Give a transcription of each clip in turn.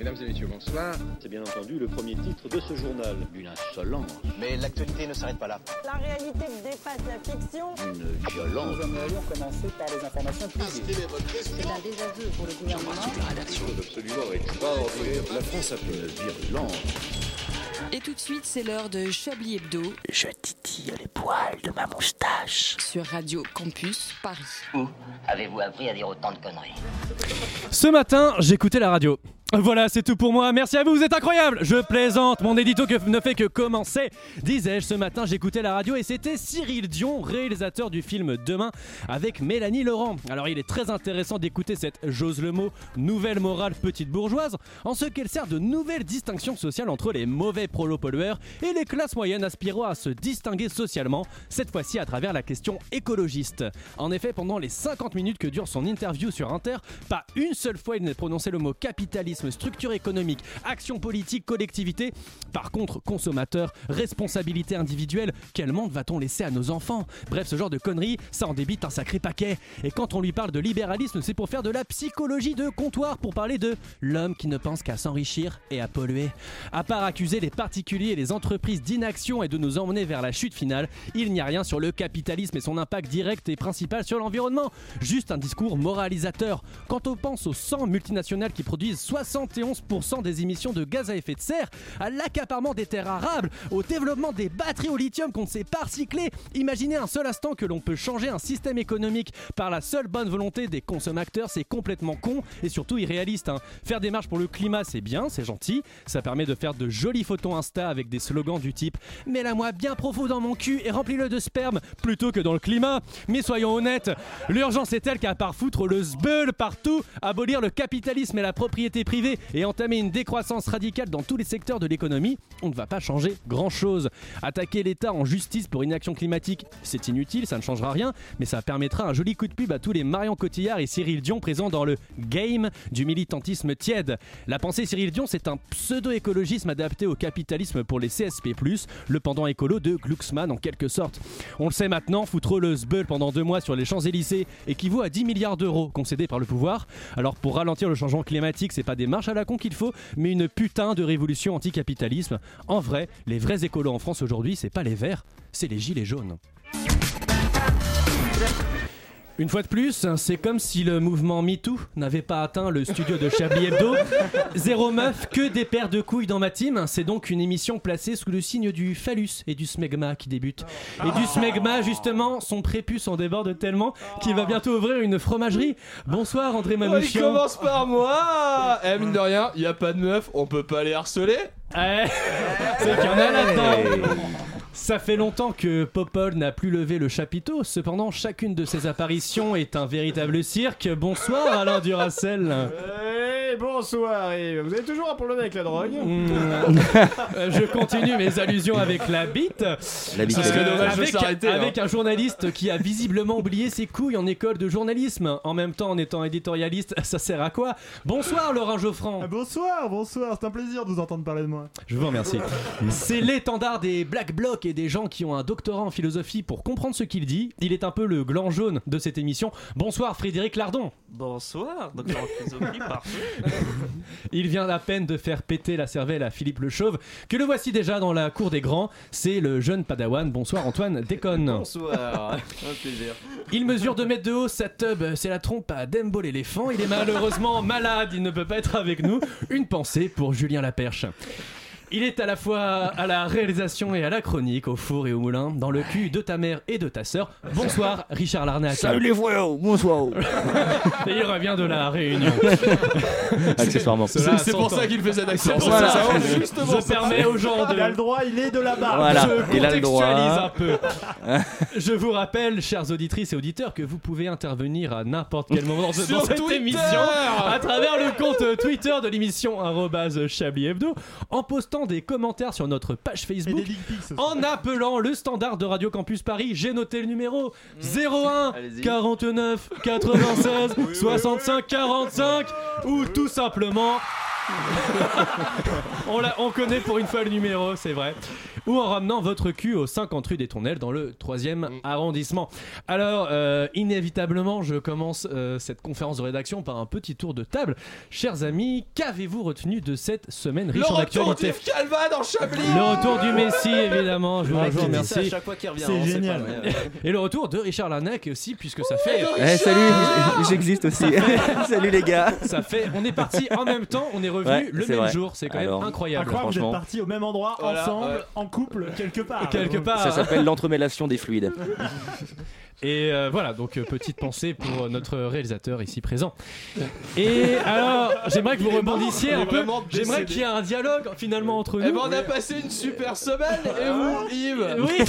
Mesdames et messieurs, bonsoir. C'est bien entendu le premier titre de ce journal. Une insolence. Mais l'actualité ne s'arrête pas là. La réalité dépasse la fiction. Une violence. Nous aimerions commencer par les informations privées. C'est un désaveu pour le gouvernement. La rédaction est absolument extraordinaire. La France a fait une virulence. Et tout de suite, c'est l'heure de Chablis Hebdo Je titille les poils de ma moustache. sur Radio Campus Paris. Où avez-vous appris à dire autant de conneries? Ce matin, j'écoutais la radio. Voilà, c'est tout pour moi. Merci à vous, vous êtes incroyables. Je plaisante, mon édito ne fait que commencer. Disais-je, ce matin, j'écoutais la radio et c'était Cyril Dion, réalisateur du film Demain avec Mélanie Laurent. Alors, il est très intéressant d'écouter cette, j'ose le mot, nouvelle morale petite bourgeoise, en ce qu'elle sert de nouvelle distinction sociale entre les mauvais prolo-pollueurs et les classes moyennes aspirant à se distinguer socialement, cette fois-ci à travers la question écologiste. En effet, pendant les 50 minutes que dure son interview sur Inter, pas une seule fois il n'est prononcé le mot capitalisme, structure économique, action politique, collectivité. Par contre, consommateur, responsabilité individuelle, quel monde va-t-on laisser à nos enfants? Bref, ce genre de conneries, ça en débite un sacré paquet. Et quand on lui parle de libéralisme, c'est pour faire de la psychologie de comptoir, pour parler de l'homme qui ne pense qu'à s'enrichir et à polluer. À part accuser les particuliers et les entreprises d'inaction et de nous emmener vers la chute finale, il n'y a rien sur le capitalisme et son impact direct et principal sur l'environnement. Juste un discours moralisateur. Quand on pense aux 100 multinationales qui produisent 71% des émissions de gaz à effet de serre, à l'accaparement des terres arables, au développement des batteries au lithium qu'on ne sait pas recycler, imaginez un seul instant que l'on peut changer un système économique par la seule bonne volonté des consommateurs, c'est complètement con et surtout irréaliste. hein. Faire des marches pour le climat, c'est bien, c'est gentil, ça permet de faire de jolies photos Insta avec des slogans du type Mets-la-moi bien profond dans mon cul et remplis-le de sperme plutôt que dans le climat. Mais soyons honnêtes, l'urgence est telle qu'à part foutre le sbeul partout, abolir le capitalisme et la propriété privée et entamer une décroissance radicale dans tous les secteurs de l'économie, on ne va pas changer grand-chose. Attaquer l'État en justice pour inaction climatique, c'est inutile, ça ne changera rien, mais ça permettra un joli coup de pub à tous les Marion Cotillard et Cyril Dion présents dans le game du militantisme tiède. La pensée Cyril Dion, c'est un pseudo-écologisme adapté au capitalisme pour les CSP+, le pendant écolo de Glucksmann en quelque sorte. On le sait maintenant, foutre le sbeul pendant deux mois sur les Champs-Élysées équivaut à 10 milliards d'euros concédés par le pouvoir. Alors pour ralentir le changement climatique, c'est pas des marches à la con qu'il faut, mais une putain de révolution anticapitalisme. En vrai, les vrais écolos en France aujourd'hui, c'est pas les verts, c'est les gilets jaunes. Une fois de plus, c'est comme si le mouvement MeToo n'avait pas atteint le studio de Chablis Hebdo. Zéro meuf, que des paires de couilles dans ma team. C'est donc une émission placée sous le signe du phallus et du smegma qui débute. Et du smegma, justement, son prépuce en déborde tellement qu'il va bientôt ouvrir une fromagerie. Bonsoir André Oh, il Manouchian. commence par moi Eh mine de rien, y a pas de meuf, on peut pas les harceler Ouais, c'est qu'il y en a là-dedans. Ça fait longtemps que Popol n'a plus levé le chapiteau, cependant chacune de ses apparitions est un véritable cirque. Bonsoir Alain Duracel. Hey, bonsoir, et vous avez toujours un problème avec la drogue Hmm. Je continue mes allusions avec la bite. La bite. Euh, avec, hein. avec un journaliste qui a visiblement oublié ses couilles en école de journalisme. En même temps, en étant éditorialiste, ça sert à quoi? Bonsoir Laurent Geoffrand. Ah, Bonsoir, bonsoir, c'est un plaisir de vous entendre parler de moi. Je vous remercie. C'est l'étendard des Black Blocs et des gens qui ont un doctorat en philosophie pour comprendre ce qu'il dit. Il est un peu le gland jaune de cette émission. Bonsoir Frédéric Lardon. Bonsoir, docteur en philosophie, parfait. Il vient à peine de faire péter la cervelle à Philippe le Chauve, que le voici déjà dans la cour des grands. C'est le jeune padawan. Bonsoir Antoine Déconne. Bonsoir, un plaisir. Il mesure 2 mètres de haut, sa tub, c'est la trompe à Dembo l'éléphant. Il est malheureusement malade, il ne peut pas être avec nous. Une pensée pour Julien Laperche. Il est à la fois à la réalisation et à la chronique, au four et au moulin, dans le cul de ta mère et de ta sœur. Bonsoir, Richard Larnac. Salut les voyous, bonsoir. Et il revient de la Réunion. Accessoirement. C'est pour ça qu'il fait cet accent. C'est pour Voilà. ça. Justement, Je permets aux gens de Il a le droit, il est de la barre. Voilà, je il a le droit. contextualise un peu. Je vous rappelle, chères auditrices et auditeurs, que vous pouvez intervenir à n'importe quel moment dans, Sur dans cette Twitter émission à travers le compte Twitter de l'émission Chablis Hebdo, en postant des commentaires sur notre page Facebook. En appelant le standard de Radio Campus Paris, j'ai noté le numéro 01 Allez-y. 49 96 65 45 ou tout simplement on, l'a- on connaît pour une fois le numéro, c'est vrai. Ou en ramenant votre cul au 50 rue des Tournelles dans le 3e arrondissement. Alors, euh, inévitablement, je commence euh, cette conférence de rédaction par un petit tour de table. Chers amis, qu'avez-vous retenu de cette semaine Le riche en retour actualité d'Yves Calva dans Chablis Le retour du Messi, évidemment. Je vous dit ça à merci. chaque fois qu'il revient, C'est on sait génial. pas, mais, euh, Et le retour de Richard Larnac aussi, puisque ça fait. Eh, salut, j'existe aussi. salut les gars. Ça fait. On est parti en même temps, on est revenu Ouais, le même vrai. jour. C'est quand Alors, même incroyable. Incroyable, vous êtes partis au même endroit, Voilà, ensemble, ouais. en couple, quelque part. Quelque part. Ça s'appelle l'entremêlation des fluides. Et euh, voilà, donc euh, petite pensée pour notre réalisateur ici présent. Et alors, j'aimerais que vous rebondissiez un peu. J'aimerais qu'il y ait un dialogue finalement entre nous. Eh ben on a passé une super semaine et vous Yves Oui,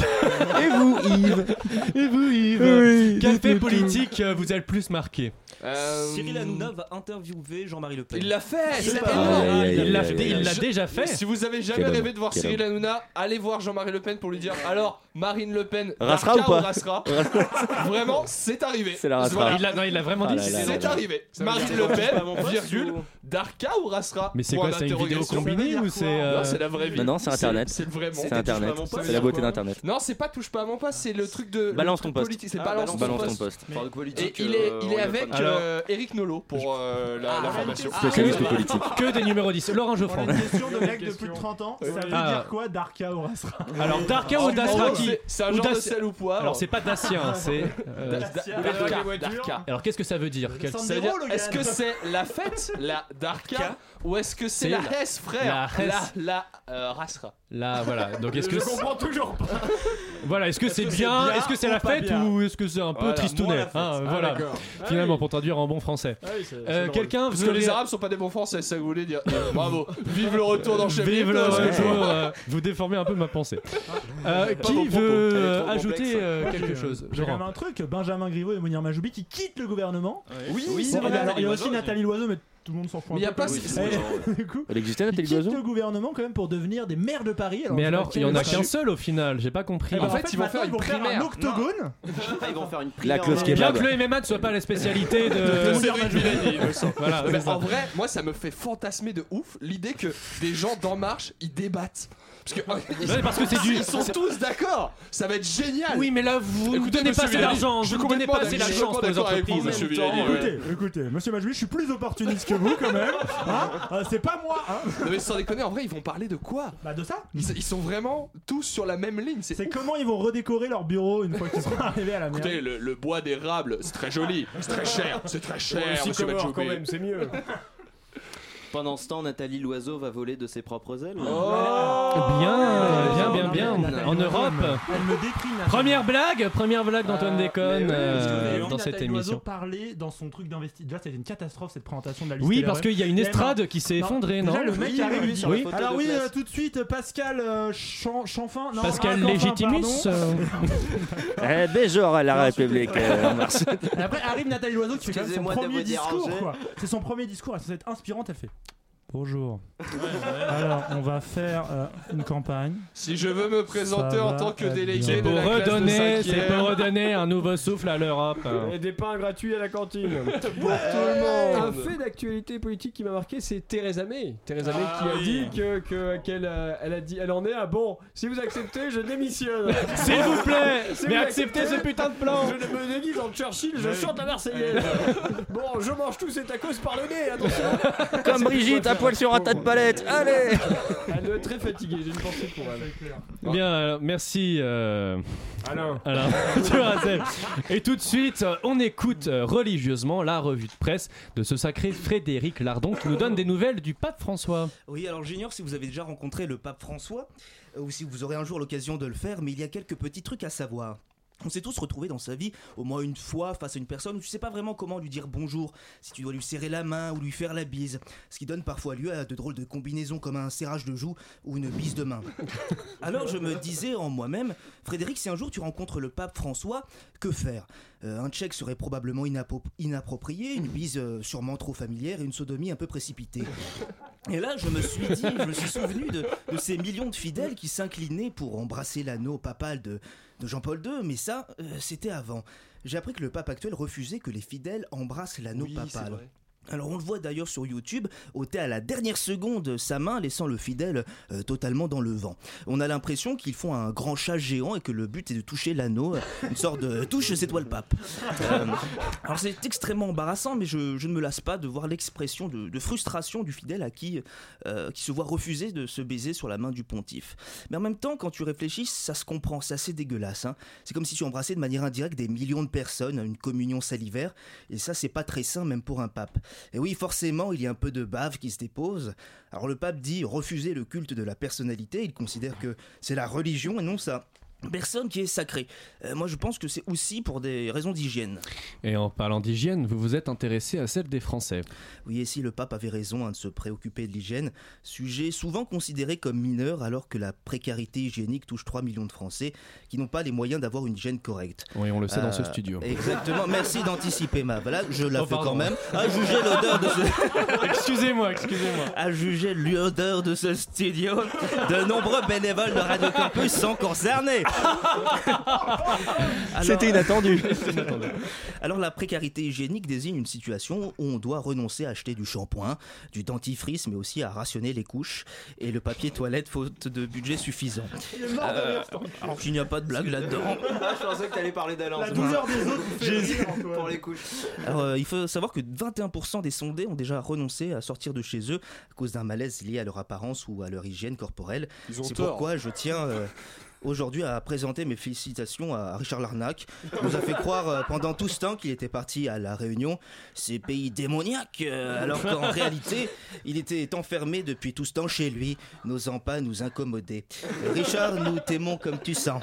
Et vous, Yves et vous Yves Oui, Quel fait politique euh, vous a le plus marqué? Euh, Cyril Hanouna va interviewer Jean-Marie Le Pen. Il l'a fait Il l'a déjà fait. Si vous avez jamais Quel homme, rêvé de voir Cyril Hanouna, allez voir Jean-Marie Le Pen pour lui dire alors Marine Le Pen Rassera Darka ou pas rassera Vraiment, c'est arrivé. C'est la rassera. Voilà. Il l'a non, il l'a vraiment Ah dit. c'est- arrivé. Marine Le Pen, poste virgule, Darka ou rassera Mais c'est quoi C'est une vidéo combinée ou c'est euh, Non, c'est la vraie vie. Non, c'est Internet. C'est le vrai. C'est Internet. poste. C'est la beauté d'Internet. Non, c'est pas touche pas à mon poste, c'est le truc de. le Balance ton post. politique, C'est Ah, balance, ton ton post. post. Enfin, de Et politique, il est, euh, avec euh, Eric Nolot pour euh, la, la formation. Spécialiste politique. que des numéros 10. Laurent Geoffrand. une question de mec de plus de 30 ans. Ça veut Ah. dire quoi, Darka ou Rasra Alors Darka ou gros, Dasraki c'est- un Ou genre de sel ou poivre. Alors c'est pas Dacia, c'est. euh, Darka. Alors qu'est-ce que ça veut dire? Est-ce que c'est la fête, la Darka, ou est-ce que c'est la la- Hesse, frère la La, Hesse. la, euh. Là, voilà. Donc est-ce que Je comprends toujours pas. voilà, est-ce que c'est bien, bien est-ce que c'est la fête ou est-ce que c'est un peu Voilà, tristounet la fête. Hein, Ah, Voilà. d'accord. Finalement, pour traduire en bon français. Ah oui, c'est- c'est Euh, drôle. Quelqu'un Parce que les Arabes sont pas des bons français, ça que vous voulez dire. Bravo. Vive le retour dans Chablis. Vive le retour. euh, Vous déformez un peu ma pensée. Euh, Pas qui propos. veut Elle est euh, trop ajouter complexe. euh, quelque chose J'ai quand Laurent. même un truc, Benjamin Griveaux et Mounir Majoubi qui quittent le gouvernement. Oui, c'est vrai. alors, il y a aussi Nathalie Loiseau, mais tout le monde s'en fout Mais y a peu, pas Et- du coup, Elle existait quittent Loiseau le gouvernement quand même pour devenir des maires de Paris. Mais alors, il y en a qu'un seul au final, j'ai pas compris. En fait, ils vont faire une primaire. un octogone. Ils vont faire une La primaire. Bien que le MMA ne soit pas la spécialité De il en vrai, moi ça me fait fantasmer de ouf l'idée que des gens d'En Marche ils débattent. Parce que, Ouais, parce que c'est du- Ils sont tous d'accord. Ça va être génial. Oui, mais là, vous ne donnez pas assez d'argent, je ne donnez pas assez d'argent pour les entreprises. Écoutez, écoutez, monsieur Majoubi, je suis plus opportuniste que vous quand même. Hein Euh, c'est pas moi. Hein Non mais sans déconner, en vrai, ils vont parler de quoi? Bah de ça. ils, ils sont vraiment tous sur la même ligne. C'est C'est comment ils vont redécorer leur bureau une fois qu'ils seront arrivés à la mairie. Écoutez, le, le bois d'érable, c'est très joli, c'est très cher, c'est très cher, monsieur Majoubi. c'est mieux. Pendant ce temps, Nathalie Loiseau va voler de ses propres ailes. Oh Bien, bien, bien, bien. En. Europe. Elle me déprime. Première blague, première blague d'Antoine Euh, Déconne mais oui, euh, dans cette Nathalie Loiseau émission. parler dans son truc d'investissement. Déjà, c'était une catastrophe cette présentation de la liste. Oui, parce qu'il y a une estrade qui s'est effondrée, non le mec Oui, arrive, oui, sur Alors oui, euh, tout de suite, Pascal euh, Chan- Chanfin. Non, Pascal Légitimus Eh, Béjor à la République après arrive Nathalie Loiseau qui fait quand même son premier discours. C'est son premier discours, elle est inspirante, elle fait. Bonjour. Alors, on va faire euh, une campagne. Si je veux me présenter Ça en tant que délégué C'est de pour la classe de redonner, c'est pour redonner un nouveau souffle à l'Europe. Et des pains gratuits à la cantine. Pour tout le Un monde. fait d'actualité politique qui m'a marqué, c'est Theresa May. Theresa May Ah qui a oui. dit que que- qu'elle euh, elle a dit elle en est à bon. Si vous acceptez, je démissionne. S'il vous plaît, Si mais vous acceptez ce putain de plan. Je me déguise en Churchill, je chante la Marseillaise. bon, je mange tous ces tacos par le nez, attention. Comme Brigitte, poil sur un tas de palettes. Allez Elle doit être très fatiguée, j'ai une pensée pour elle. Bien, alors, merci. euh, Alors, Duracell. Et tout de suite, euh, on écoute euh, religieusement la revue de presse de ce sacré Frédéric Lardon qui nous donne des nouvelles du pape François. Oui, alors j'ignore si vous avez déjà rencontré le pape François ou si vous aurez un jour l'occasion de le faire, mais il y a quelques petits trucs à savoir. On s'est tous retrouvés dans sa vie au moins une fois face à une personne où tu sais pas vraiment comment lui dire bonjour, si tu dois lui serrer la main ou lui faire la bise, ce qui donne parfois lieu à de drôles de combinaisons comme un serrage de joue ou une bise de main. Alors je me disais en moi-même, Frédéric, si un jour tu rencontres le pape François, que faire? Euh, Un tchèque serait probablement inappro- inapproprié, une bise euh, sûrement trop familière et une sodomie un peu précipitée. Et là, je me suis dit, je me suis souvenu de, de ces millions de fidèles qui s'inclinaient pour embrasser l'anneau papal de, de Jean-Paul II, mais ça, euh, c'était avant. J'ai appris que le pape actuel refusait que les fidèles embrassent l'anneau Oui, papal. Alors on le voit d'ailleurs sur YouTube, ôter à la dernière seconde sa main, laissant le fidèle euh, totalement dans le vent. On a l'impression qu'ils font un grand chat géant et que le but est de toucher l'anneau, euh, une sorte de touche, c'est toi le pape. Euh, alors c'est extrêmement embarrassant, mais je, ne me lasse pas de voir l'expression de, frustration du fidèle à qui, qui se voit refuser de se baiser sur la main du pontife. Mais en même temps, quand tu réfléchis, ça se comprend, c'est assez dégueulasse. hein. C'est comme si tu embrassais de manière indirecte des millions de personnes, une communion salivaire, et ça c'est pas très sain même pour un pape. Et oui, forcément, il y a un peu de bave qui se dépose. Alors le pape dit refuser le culte de la personnalité, il considère que c'est la religion et non ça. Personne qui est sacré. Euh, moi, je pense que c'est aussi pour des raisons d'hygiène. Et en parlant d'hygiène, vous vous êtes intéressé à celle des Français. Oui, et si le pape avait raison hein, de se préoccuper de l'hygiène, sujet souvent considéré comme mineur alors que la précarité hygiénique touche 3 millions de Français qui n'ont pas les moyens d'avoir une hygiène correcte. Oui, on le sait dans ce Euh, studio. Exactement, merci d'anticiper ma blague, je la Oh, fais pardon. quand même. À juger l'odeur de ce... excusez-moi, excusez-moi. À juger l'odeur de ce studio, de nombreux bénévoles de Radio Campus sont concernés. Alors- C'était inattendu. Alors la précarité hygiénique désigne une situation où on doit renoncer à acheter du shampoing, du dentifrice, mais aussi à rationner les couches et le papier toilette faute de budget suffisant. Euh, alors qu'il n'y a pas de blague là-dedans. Je pensais que t'allais parler d'Alain. La douleur des autres fait. Pour les couches. Alors, euh, il faut savoir que 21% des sondés ont déjà renoncé à sortir de chez eux à cause d'un malaise lié à leur apparence ou à leur hygiène corporelle. C'est pourquoi je tiens euh, aujourd'hui à présenter mes félicitations à Richard Larnac. Il nous a fait croire euh, pendant tout ce temps qu'il était parti à La Réunion, ces pays démoniaques, euh, alors qu'en réalité, il était enfermé depuis tout ce temps chez lui, n'osant pas nous incommoder. Richard, nous t'aimons comme tu sens.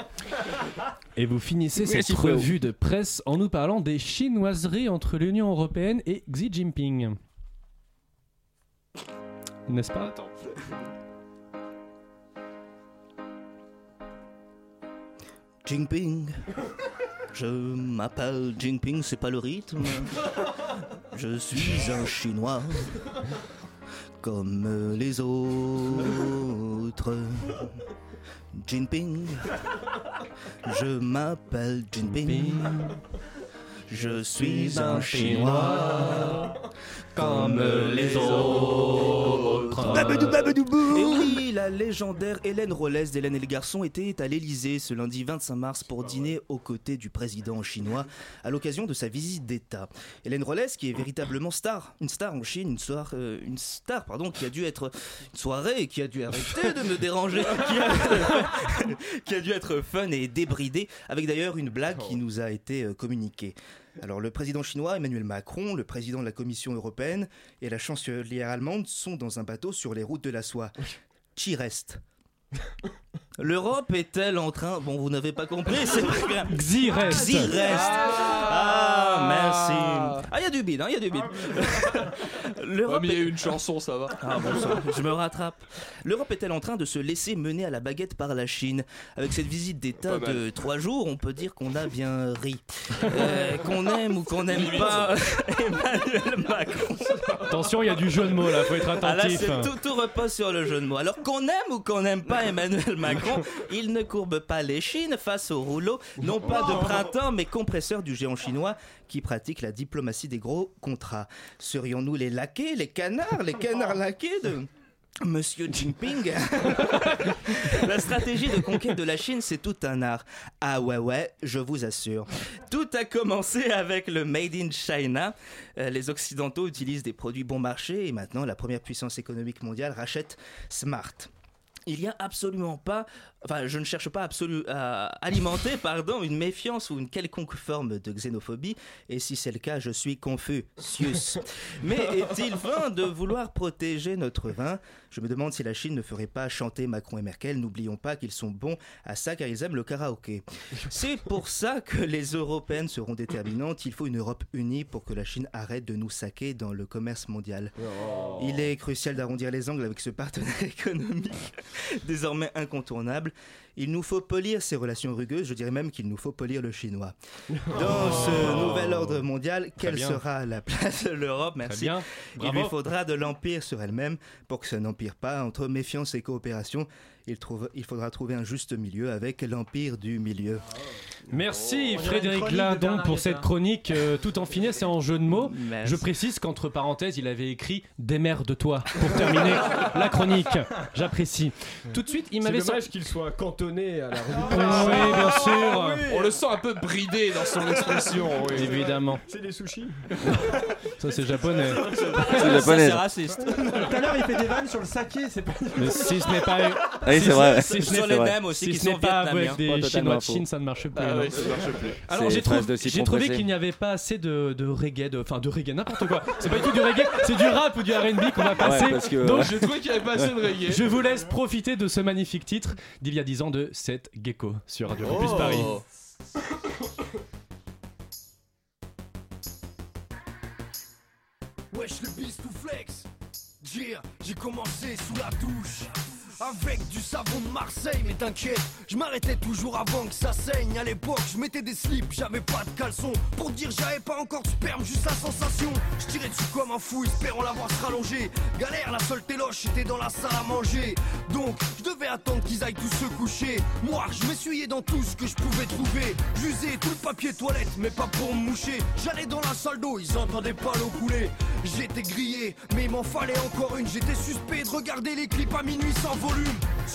Et vous finissez Oui, cette revue de presse en nous parlant des chinoiseries entre l'Union Européenne et Xi Jinping. N'est-ce pas? Jinping. Je m'appelle Jinping, c'est pas le rythme. Je suis un Chinois. Comme les autres. Jinping. Je m'appelle Jinping. Je suis un Chinois. Comme les autres. Et oui, la légendaire Hélène Rollès d'Hélène et le garçon était à l'Elysée ce lundi 25 mars pour dîner aux côtés du président chinois à l'occasion de sa visite d'État. Hélène Rollès qui est véritablement star, une star en Chine, une, soir- euh, une star pardon, qui a dû être une soirée qui a dû arrêter de me déranger, qui a, qui a dû être fun et débridée, avec d'ailleurs une blague qui nous a été euh, communiquée. Alors le président chinois Emmanuel Macron, le président de la Commission européenne et la chancelière allemande sont dans un bateau sur les routes de la soie. Qui reste? L'Europe est-elle en train... Bon, vous n'avez pas compris, c'est pas grave. Xi reste. Xi reste. Ah, merci. Ah, il y a du bide, hein, il y a du bide. Ouais, mais il y a eu une chanson, ça va. Ah bon sang, je me rattrape. L'Europe est-elle en train de se laisser mener à la baguette par la Chine? Avec cette visite d'État de trois jours, on peut dire qu'on a bien ri. Euh, qu'on aime ou qu'on n'aime pas Emmanuel Macron. Attention, il y a du jeu de mots là, faut être Ah là, attentif. c'est tout, tout repose sur le jeu de mots. Alors qu'on aime ou qu'on n'aime pas Emmanuel Macron, il ne courbe pas les chines face au rouleau, non pas de printemps, mais compresseur du géant chinois qui pratique la diplomatie des gros contrats. Serions-nous les laquais, les canards, les canards laqués de... Monsieur Jinping La stratégie de conquête de la Chine, c'est tout un art. Ah ouais ouais, je vous assure. Tout a commencé avec le Made in China. Euh, les Occidentaux utilisent des produits bon marché et maintenant la première puissance économique mondiale rachète Smart. Il n'y a absolument pas, enfin je ne cherche pas absolu, à alimenter pardon, une méfiance ou une quelconque forme de xénophobie, et si c'est le cas, je suis Confucius. Mais est-il vain de vouloir protéger notre vin? Je me demande si la Chine ne ferait pas chanter Macron et Merkel, n'oublions pas qu'ils sont bons à ça car ils aiment le karaoké. C'est pour ça que les Européennes seront déterminantes, il faut une Europe unie pour que la Chine arrête de nous saquer dans le commerce mondial. Il est crucial d'arrondir les angles avec ce partenaire économique désormais incontournable. table. Il nous faut polir ces relations rugueuses, je dirais même qu'il nous faut polir le chinois. Dans ce nouvel ordre mondial, quelle bien. sera la place de l'Europe Merci. bien. Il lui faudra de l'empire sur elle-même pour que ça n'empire pas entre méfiance et coopération. Il, trouve, il faudra trouver un juste milieu avec l'Empire du Milieu. Merci Oh, Frédéric de Lindon pour cette chronique euh, tout en finesse et en jeu de mots. Merci. Je précise qu'entre parenthèses, il avait écrit Démerde-toi pour terminer la chronique. J'apprécie. Tout de suite, il C'est m'avait dommage qu'il soit cantonné à la revue de Oui, bien Ah, sûr. oui. On le sent un peu bridé dans son expression. oui. Évidemment. C'est des sushis. Ça, c'est japonais. C'est japonais. c'est raciste. Tout à l'heure, il fait des vannes sur le saké, c'est pas. Mais si ce n'est pas. Ah oui, c'est vrai. Si ce Sur les mêmes aussi si qui ce n'est sont pas avec des Chinois de. Chine, ça ne marche plus. Ah non. oui, ça marche plus. Alors j'ai trouvé, qu'il n'y avait pas assez de, de reggae, enfin de, reggae, n'importe quoi. C'est pas du tout du reggae, c'est du rap ou du R&B qu'on va passer. Ouais, que- Donc J'ai trouvé qu'il y avait pas assez de reggae. je vous laisse profiter de ce magnifique titre d'il y a 10 ans de Seth Gecko sur Radio Campus Paris. Oh. Wesh le beast ou flex Dire, j'ai commencé sous la douche avec du savon de Marseille, mais t'inquiète, je m'arrêtais toujours avant que ça saigne. À l'époque, je mettais des slips, j'avais pas de caleçon. Pour dire, j'avais pas encore de sperme, juste la sensation. Je tirais dessus comme un fou, espérant l'avoir se rallonger. Galère, la seule téloche était dans la salle à manger. Donc, je devais attendre qu'ils aillent tous se coucher. Moi, je m'essuyais dans tout ce que je pouvais trouver. J'usais tout le papier toilette, mais pas pour me moucher. J'allais dans la salle d'eau, ils entendaient pas l'eau couler. J'étais grillé, mais il m'en fallait encore une. J'étais suspect de regarder les clips à minuit sans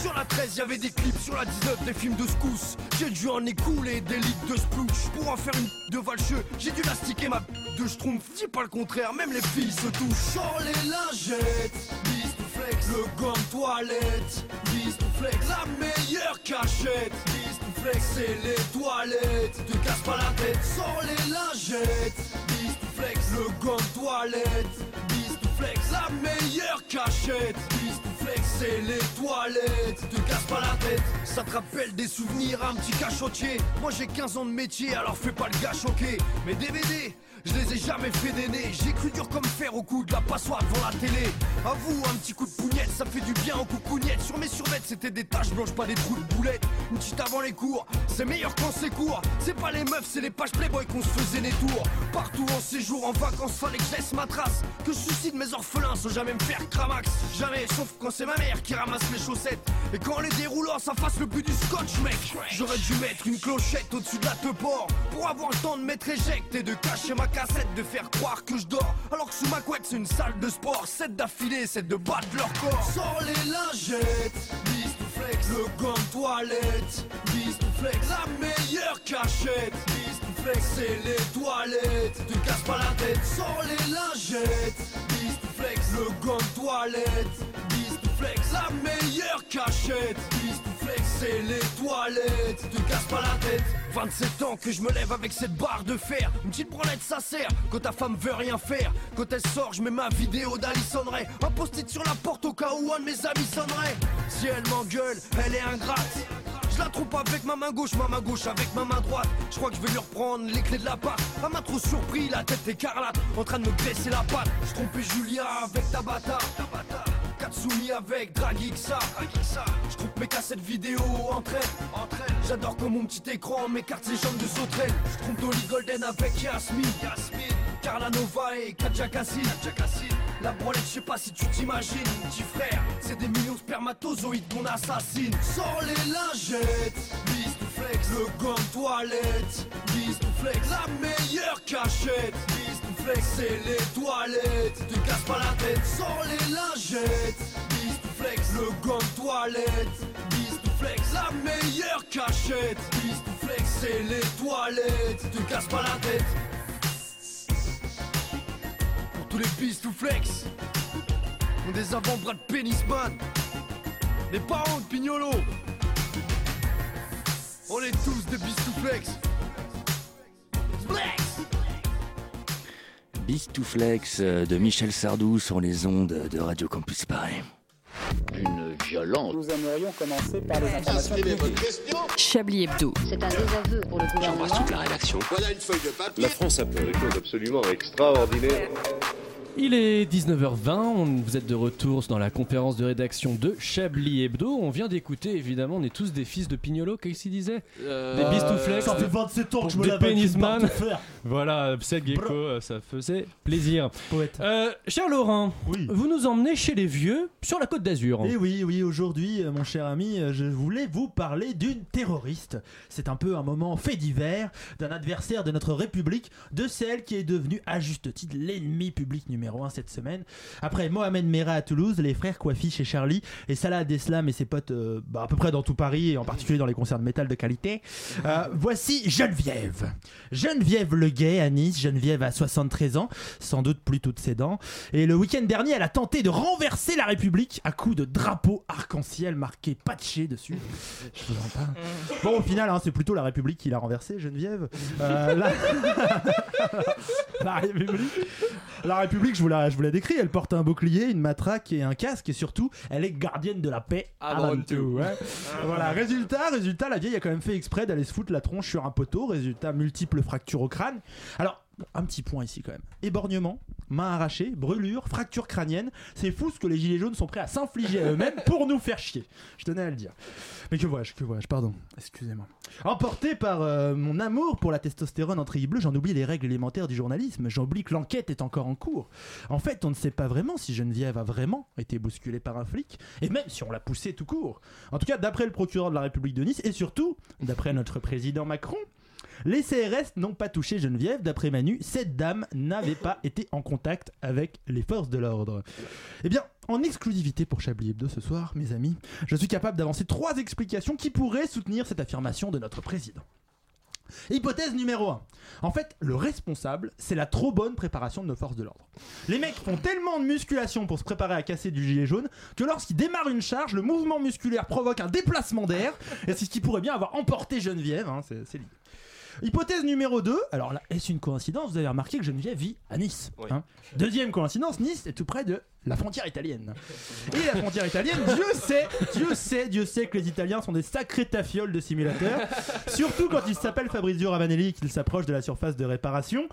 Sur la 13, y avait des clips, sur la 19, des films de scousse. J'ai dû en écouler des litres de splouch. Pour en faire une de valcheux, j'ai dû lastiquer ma de schtroumpf. Dis pas le contraire, même les filles se touchent. Sors les lingettes, bis to flex. Le gant toilette, bis to flex. La meilleure cachette, bis to flex. C'est les toilettes, te casse pas la tête. Sors les lingettes, bis to flex. Le gant toilette, bis to flex. La meilleure cachette, bis. C'est les toilettes, te casse pas la tête. Ça te rappelle des souvenirs, un petit cachotier. Moi j'ai 15 ans de métier, alors fais pas le gars choqué. Mes DVD, je les ai jamais fait d'aîné. J'ai cru dur comme fer au coup de la passoire devant la télé. À vous, un petit coup de pougnette, ça fait du bien au coucougnette. Sur mes survêtes, c'était des taches blanches, pas des trous de boulettes. Une petite avant les cours, c'est meilleur quand c'est court. C'est pas les meufs, c'est les pages Playboy qu'on se faisait des tours. Partout en séjour, en vacances, fallait que je laisse ma trace. Que je suicide mes orphelins sans jamais me faire cramax. Jamais, sauf quand c'est ma mère qui ramasse les chaussettes. Et quand les déroulants, ça fasse le but du scotch, mec. J'aurais dû mettre une clochette au-dessus de la teuport. Pour avoir le temps de mettre éjecte et de cacher ma cassette, de faire croire que je dors. Alors que sous ma couette, c'est une salle de sport. 7 d'affilée, c'est de battre leur corps. Sors les lingettes, bis flex. Le gant toilette, bis. La meilleure cachette, bis flex. C'est les toilettes, te casse pas la tête. Sors les lingettes, bis flex. Le gant toilette, bis flex. La meilleure cachette. Les toilettes, te casse pas la tête. 27 ans que je me lève avec cette barre de fer. Une petite branlette, ça sert quand ta femme veut rien faire. Quand elle sort, je mets ma vidéo d'Alison. Un post-it sur la porte au cas où un de mes amis sonnerait. Si elle m'engueule, elle est ingrate. Je la trompe avec ma main gauche, ma main gauche avec ma main droite. Je crois que je vais lui reprendre les clés de la part. Elle m'a trop surpris, la tête écarlate, en train de me graisser la patte. Je trompais Julia avec Tabata. Tabata. Katsumi avec Dragixa. Je coupe mes cassettes vidéo entre elles. J'adore comme mon petit écran m'écarte ses jambes de sauterelle. Je trompe Dolly Golden avec Yasmine. Carla Nova et Katja. La branlette, je sais pas si tu t'imagines, petit frère. C'est des millions de spermatozoïdes qu'on assassine. Sors les lingettes, flex. Le gant toilette, flex. La meilleure cachette, flex. C'est les toilettes, te casse pas la tête. Sors les lingettes, bis to flex. Le gant toilette, bis to flex. La meilleure cachette, bis to flex. Les toilettes, te casse pas la tête. Pour tous les pistes ou flex ont des avant-bras de pénisman Les parents de Pignolo On est tous des ou flex Flex Bistouflex euh, de Michel Sardou sur les ondes de Radio Campus Paris. Une violence. Nous aimerions commencer par les informations Chablis Hebdo. C'est un désaveu pour le gouvernement. la rédaction. Voilà une feuille de papier. La France a fait des choses absolument extraordinaires. Il est 19h20, on- vous êtes de retour dans la conférence de rédaction de Chablis Hebdo. On vient d'écouter, évidemment, on est tous des fils de Pignolo, qu'est-ce qu'il disait Euh, Des bistouflex, ça fait 27 ans que je me des lave fer. Voilà, Seth Gecko, euh, ça faisait plaisir. Poète. Euh, cher Laurent, vous nous emmenez chez les vieux sur la côte d'Azur. Et oui, oui, aujourd'hui, euh, mon cher ami, je voulais vous parler d'une terroriste. C'est un peu un moment fait divers d'un adversaire de notre République, de celle qui est devenue à juste titre l'ennemi public numéro un cette semaine. Après Mohamed Merah à Toulouse, les frères Kouafi chez Charlie et Salah Abdeslam et ses potes euh, bah, à peu près dans tout Paris et en particulier dans les concerts de métal de qualité. Euh, voici Geneviève. Geneviève Le Gay à Nice. Geneviève a 73 ans, sans doute plus toutes ses dents. Et le week-end dernier, elle a tenté de renverser la République à coups de drapeau arc-en-ciel marqué patché dessus. Je vous en parle. Bon, au final, hein, c'est plutôt la République qui l'a renversé, Geneviève. Euh, la République, la République, je vous la, je vous la décris. Elle porte un bouclier, une matraque et un casque, et surtout, elle est gardienne de la paix Avant tout. ouais. voilà. Résultat, résultat, la vieille a quand même fait exprès d'aller se foutre la tronche sur un poteau. Résultat, multiples fractures au crâne. Alors. Un petit point ici quand même. Éborgnement, main arrachée, brûlure, fracture crânienne. C'est fou ce que les gilets jaunes sont prêts à s'infliger à eux-mêmes pour nous faire chier. Je tenais à le dire. Mais que vois-je, que vois-je, pardon. Excusez-moi. Emporté par euh, mon amour pour la testostérone en treillis bleu, j'en oublie les règles élémentaires du journalisme. J'oublie que l'enquête est encore en cours. En fait, on ne sait pas vraiment si Geneviève a vraiment été bousculée par un flic, et même si on l'a poussée tout court. En tout cas, d'après le procureur de la République de Nice, et surtout, d'après notre président Macron, les CRS n'ont pas touché Geneviève. D'après Manu, cette dame n'avait pas été en contact avec les forces de l'ordre. Eh bien, en exclusivité pour Chablis Hebdo ce soir, mes amis, je suis capable d'avancer trois explications qui pourraient soutenir cette affirmation de notre président. Hypothèse numéro 1. En fait, le responsable, c'est la trop bonne préparation de nos forces de l'ordre. Les mecs font tellement de musculation pour se préparer à casser du gilet jaune que lorsqu'ils démarrent une charge, le mouvement musculaire provoque un déplacement d'air et c'est ce qui pourrait bien avoir emporté Geneviève, hein, c'est. Hypothèse numéro 2, alors là, est-ce une coïncidence? Vous avez remarqué que Geneviève vit à Nice. hein? Deuxième coïncidence, Nice est tout près de la frontière italienne. Et la frontière italienne, Dieu sait, Dieu sait, Dieu sait que les Italiens sont des sacrés tafioles de simulateurs. Surtout quand il s'appelle Fabrizio Ravanelli et qu'il s'approche de la surface de réparation.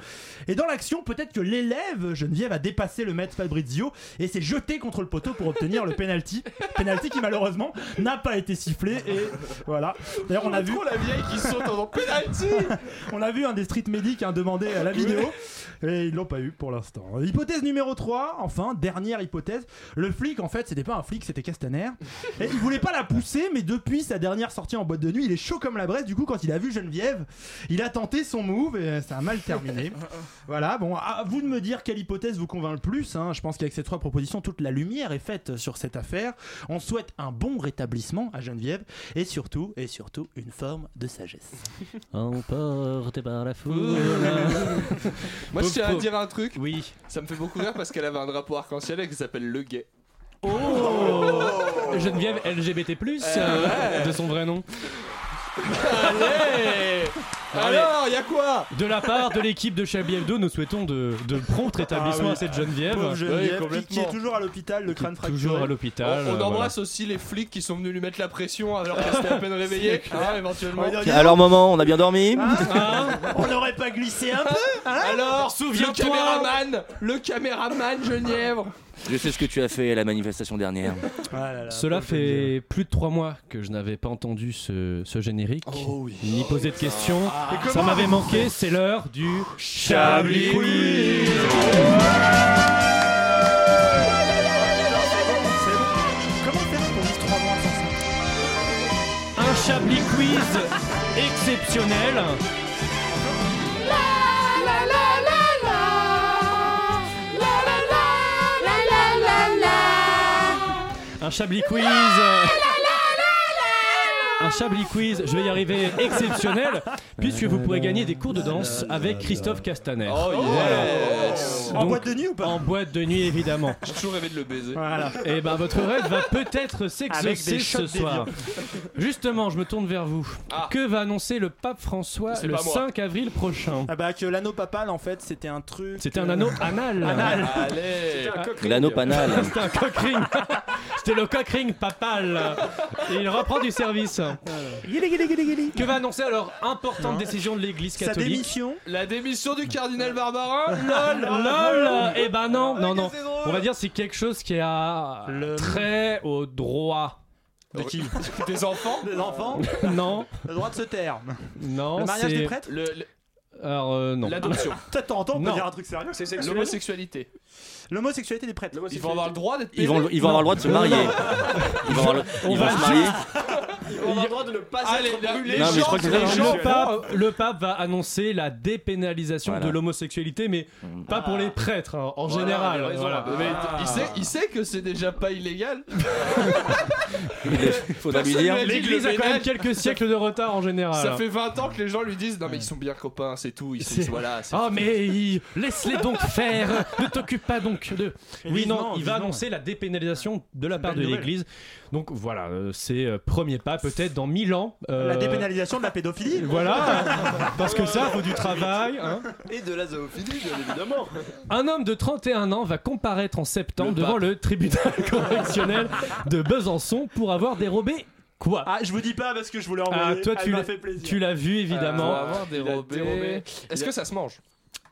Et dans l'action, peut-être que l'élève Geneviève a dépassé le maître Fabrizio et s'est jeté contre le poteau pour obtenir le penalty. Penalty qui malheureusement n'a pas été sifflé et voilà. D'ailleurs, on a vu la vieille qui saute en penalty. on a vu un des street medics hein, demander à la vidéo et ils l'ont pas eu pour l'instant. Hypothèse numéro 3, enfin, dernière hypothèse. Le flic, en fait, c'était pas un flic, c'était Castaner. Et il voulait pas la pousser, mais depuis sa dernière sortie en boîte de nuit, il est chaud comme la braise. Du coup, quand il a vu Geneviève, il a tenté son move et ça a mal terminé. Voilà, bon, à vous de me dire quelle hypothèse vous convainc le plus. hein. Je pense qu'avec ces trois propositions, toute la lumière est faite sur cette affaire. On souhaite un bon rétablissement à Geneviève et surtout, et surtout, une forme de sagesse. Emporté par la foule. Moi, je tiens à dire un truc. Oui. Ça me fait beaucoup rire parce qu'elle avait un drapeau arc-en-ciel et qui s'appelle Le Gay. Oh Geneviève LGBT+, Euh, ouais. de son vrai nom. Allez. Alors, y a quoi? De la part de l'équipe de Chablis Hebdo, nous souhaitons de, de prompt rétablissement Ah oui. à cette Geneviève. Pauvre Geneviève, qui- qui, est toujours à l'hôpital, le crâne fracturé. Toujours à l'hôpital. On, on euh, embrasse aussi les flics qui sont venus lui mettre la pression alors qu'elle s'était à peine réveillée, hein, éventuellement. Alors, maman, on a bien dormi On n'aurait pas glissé un peu hein? Alors, Souviens-toi. le caméraman, le caméraman Genièvre. Je sais ce que tu as fait à la manifestation dernière. Cela fait plus de trois mois que je n'avais pas entendu ce, ce générique, ni posé de questions. Et Ça m'avait manqué, c'est l'heure du Chablis Quiz. Comment faire pour vivre 3 mois sans ça Un Chablis Quiz exceptionnel. Un Chablis Quiz. Un Chablis Quiz, je vais y arriver, exceptionnel, puisque vous pourrez gagner des cours de danse avec Christophe Castaner. Oh, Voilà. yes. En Donc, boîte de nuit ou pas? En boîte de nuit, évidemment. J'ai toujours rêvé de le baiser. Voilà. Et ben votre rêve va peut-être s'exaucer ce soir. Justement, je me tourne vers vous. Ah. Que va annoncer le pape François le pas moi. 5 avril prochain? Ah bah que l'anneau papal en fait c'était un truc. C'était un euh, anneau anal. Anal. L'anneau panal. C'était un cock ring. C'était le cock ring papal. Et il reprend du service. Que va annoncer alors importante décision de l'Église Sa catholique démission. La démission du cardinal Barbarin LOL LOL Eh ben non, non, non. On va dire c'est quelque chose qui a trait au droit. De qui Des enfants Des enfants Non, Le droit de se taire. non. Le mariage c'est- des prêtres Le- le- Alors euh, non. L'adoption. Toi, t'entends, on peut Non. dire un truc sérieux C'est sexuel. L'homosexualité. L'homosexualité des prêtres. Ils vont avoir le droit d'être Ils vont, ils vont avoir le droit de se marier. Ils vont, avoir le- On ils va vont se marier. Ils ont le droit de ne pas Allez, être la- les Non, mais je gens- crois que c'est les ça, gens Le pape, le pape va annoncer la dépénalisation Voilà. de l'homosexualité, mais pas pour les prêtres hein, en général. il a raison. voilà. Mais il, sait, il sait que c'est déjà pas illégal. Il faudra lui dire. a L'Église a quand même quelques siècles de retard en général. Ça fait 20 ans que les gens lui disent Non, mais ils sont bien copains, c'est tout. Ils C'est- voilà, c'est- Oh mais il- laisse-les donc faire, ne t'occupe pas donc de... Oui non, il va annoncer la dépénalisation de la part de l'Église. Donc voilà, euh, c'est euh, premier pas peut-être dans 1000 ans. euh, La dépénalisation de la pédophilie. Voilà, parce que ça, faut du travail. hein. Et de la zoophilie, bien évidemment. Un homme de 31 ans va comparaître en septembre Le devant le tribunal correctionnel de Besançon pour avoir dérobé quoi? Ah, je vous dis pas parce que je voulais envoyer. Ah, toi tu l'as fait plaisir. tu l'as vu Pour évidemment. avoir dérobé. dérobé. Est-ce que ça se mange?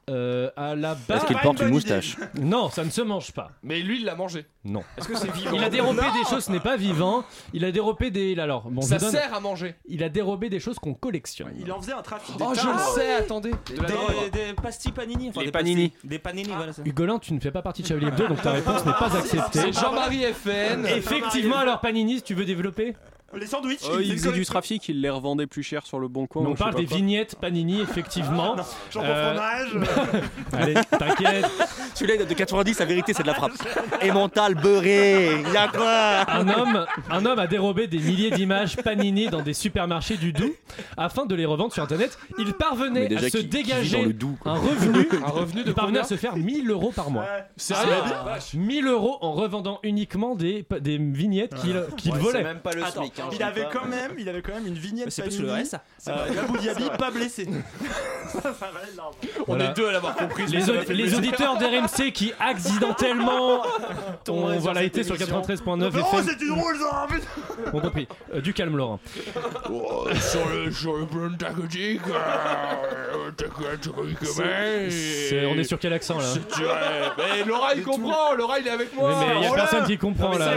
Euh, à la base, Est-ce qu'il porte une moustache? Non, ça ne se mange pas. Mais lui, il l'a mangé. Non. Est-ce que c'est vivant Il a dérobé des choses, ce n'est pas vivant. Il a dérobé des. Alors, bon, je ça vous donne- sert à manger. Il a dérobé des choses qu'on collectionne. Il en faisait un trafic. Oh, je le sais, attendez. De la drogue. Des, des pastilles panini. Enfin, Les des panini. pastilles- Des panini, voilà. ça. Hugolin, tu ne fais pas partie de Chablis Hebdo, donc ta réponse n'est pas acceptée. C'est Jean-Marie FN. Effectivement, alors Panini, si tu veux développer? Les sandwichs. Euh, il il fait faisait une du trafic, il les revendait plus cher sur le bon coin. On parle des quoi. vignettes Panini, effectivement. Jambon Euh, fromage. Allez, t'inquiète. Celui-là il de 90, la vérité c'est de la frappe. Et mental beurré, y a quoi Un homme, un homme a dérobé des milliers d'images Panini dans des supermarchés du Doubs afin de les revendre sur internet. Il parvenait déjà, à se qui- dégager doux, un revenu. Un revenu de Il parvenait combien à se faire 1000 euros par mois. Ouais. Sérieux 1000 euros en revendant uniquement des, des vignettes qu'il qu'il Ouais, volait. C'est même pas le SMIC. Hein, il avait quand même, il avait quand même une vignette. C'est plus Panini. le. Euh, Abou Dhabi, pas blessé. On Voilà. est deux à l'avoir compris. Les, auditeurs d'RMC qui accidentellement ont voilà, été sur émission. 93.9 Oh, c'est une drôle ça. putain. ont compris. Euh, du calme Laurent. Oh, sur le sur le plan tactique, on est sur quel accent là vois, Mais Laura il comprend, Laura il est avec moi. Mais il y a personne qui comprend là.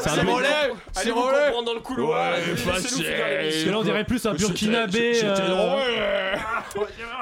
C'est relais, C'est relais, dans le couloir. Ouais, facile. que là on dirait plus un burkinabé. Euh.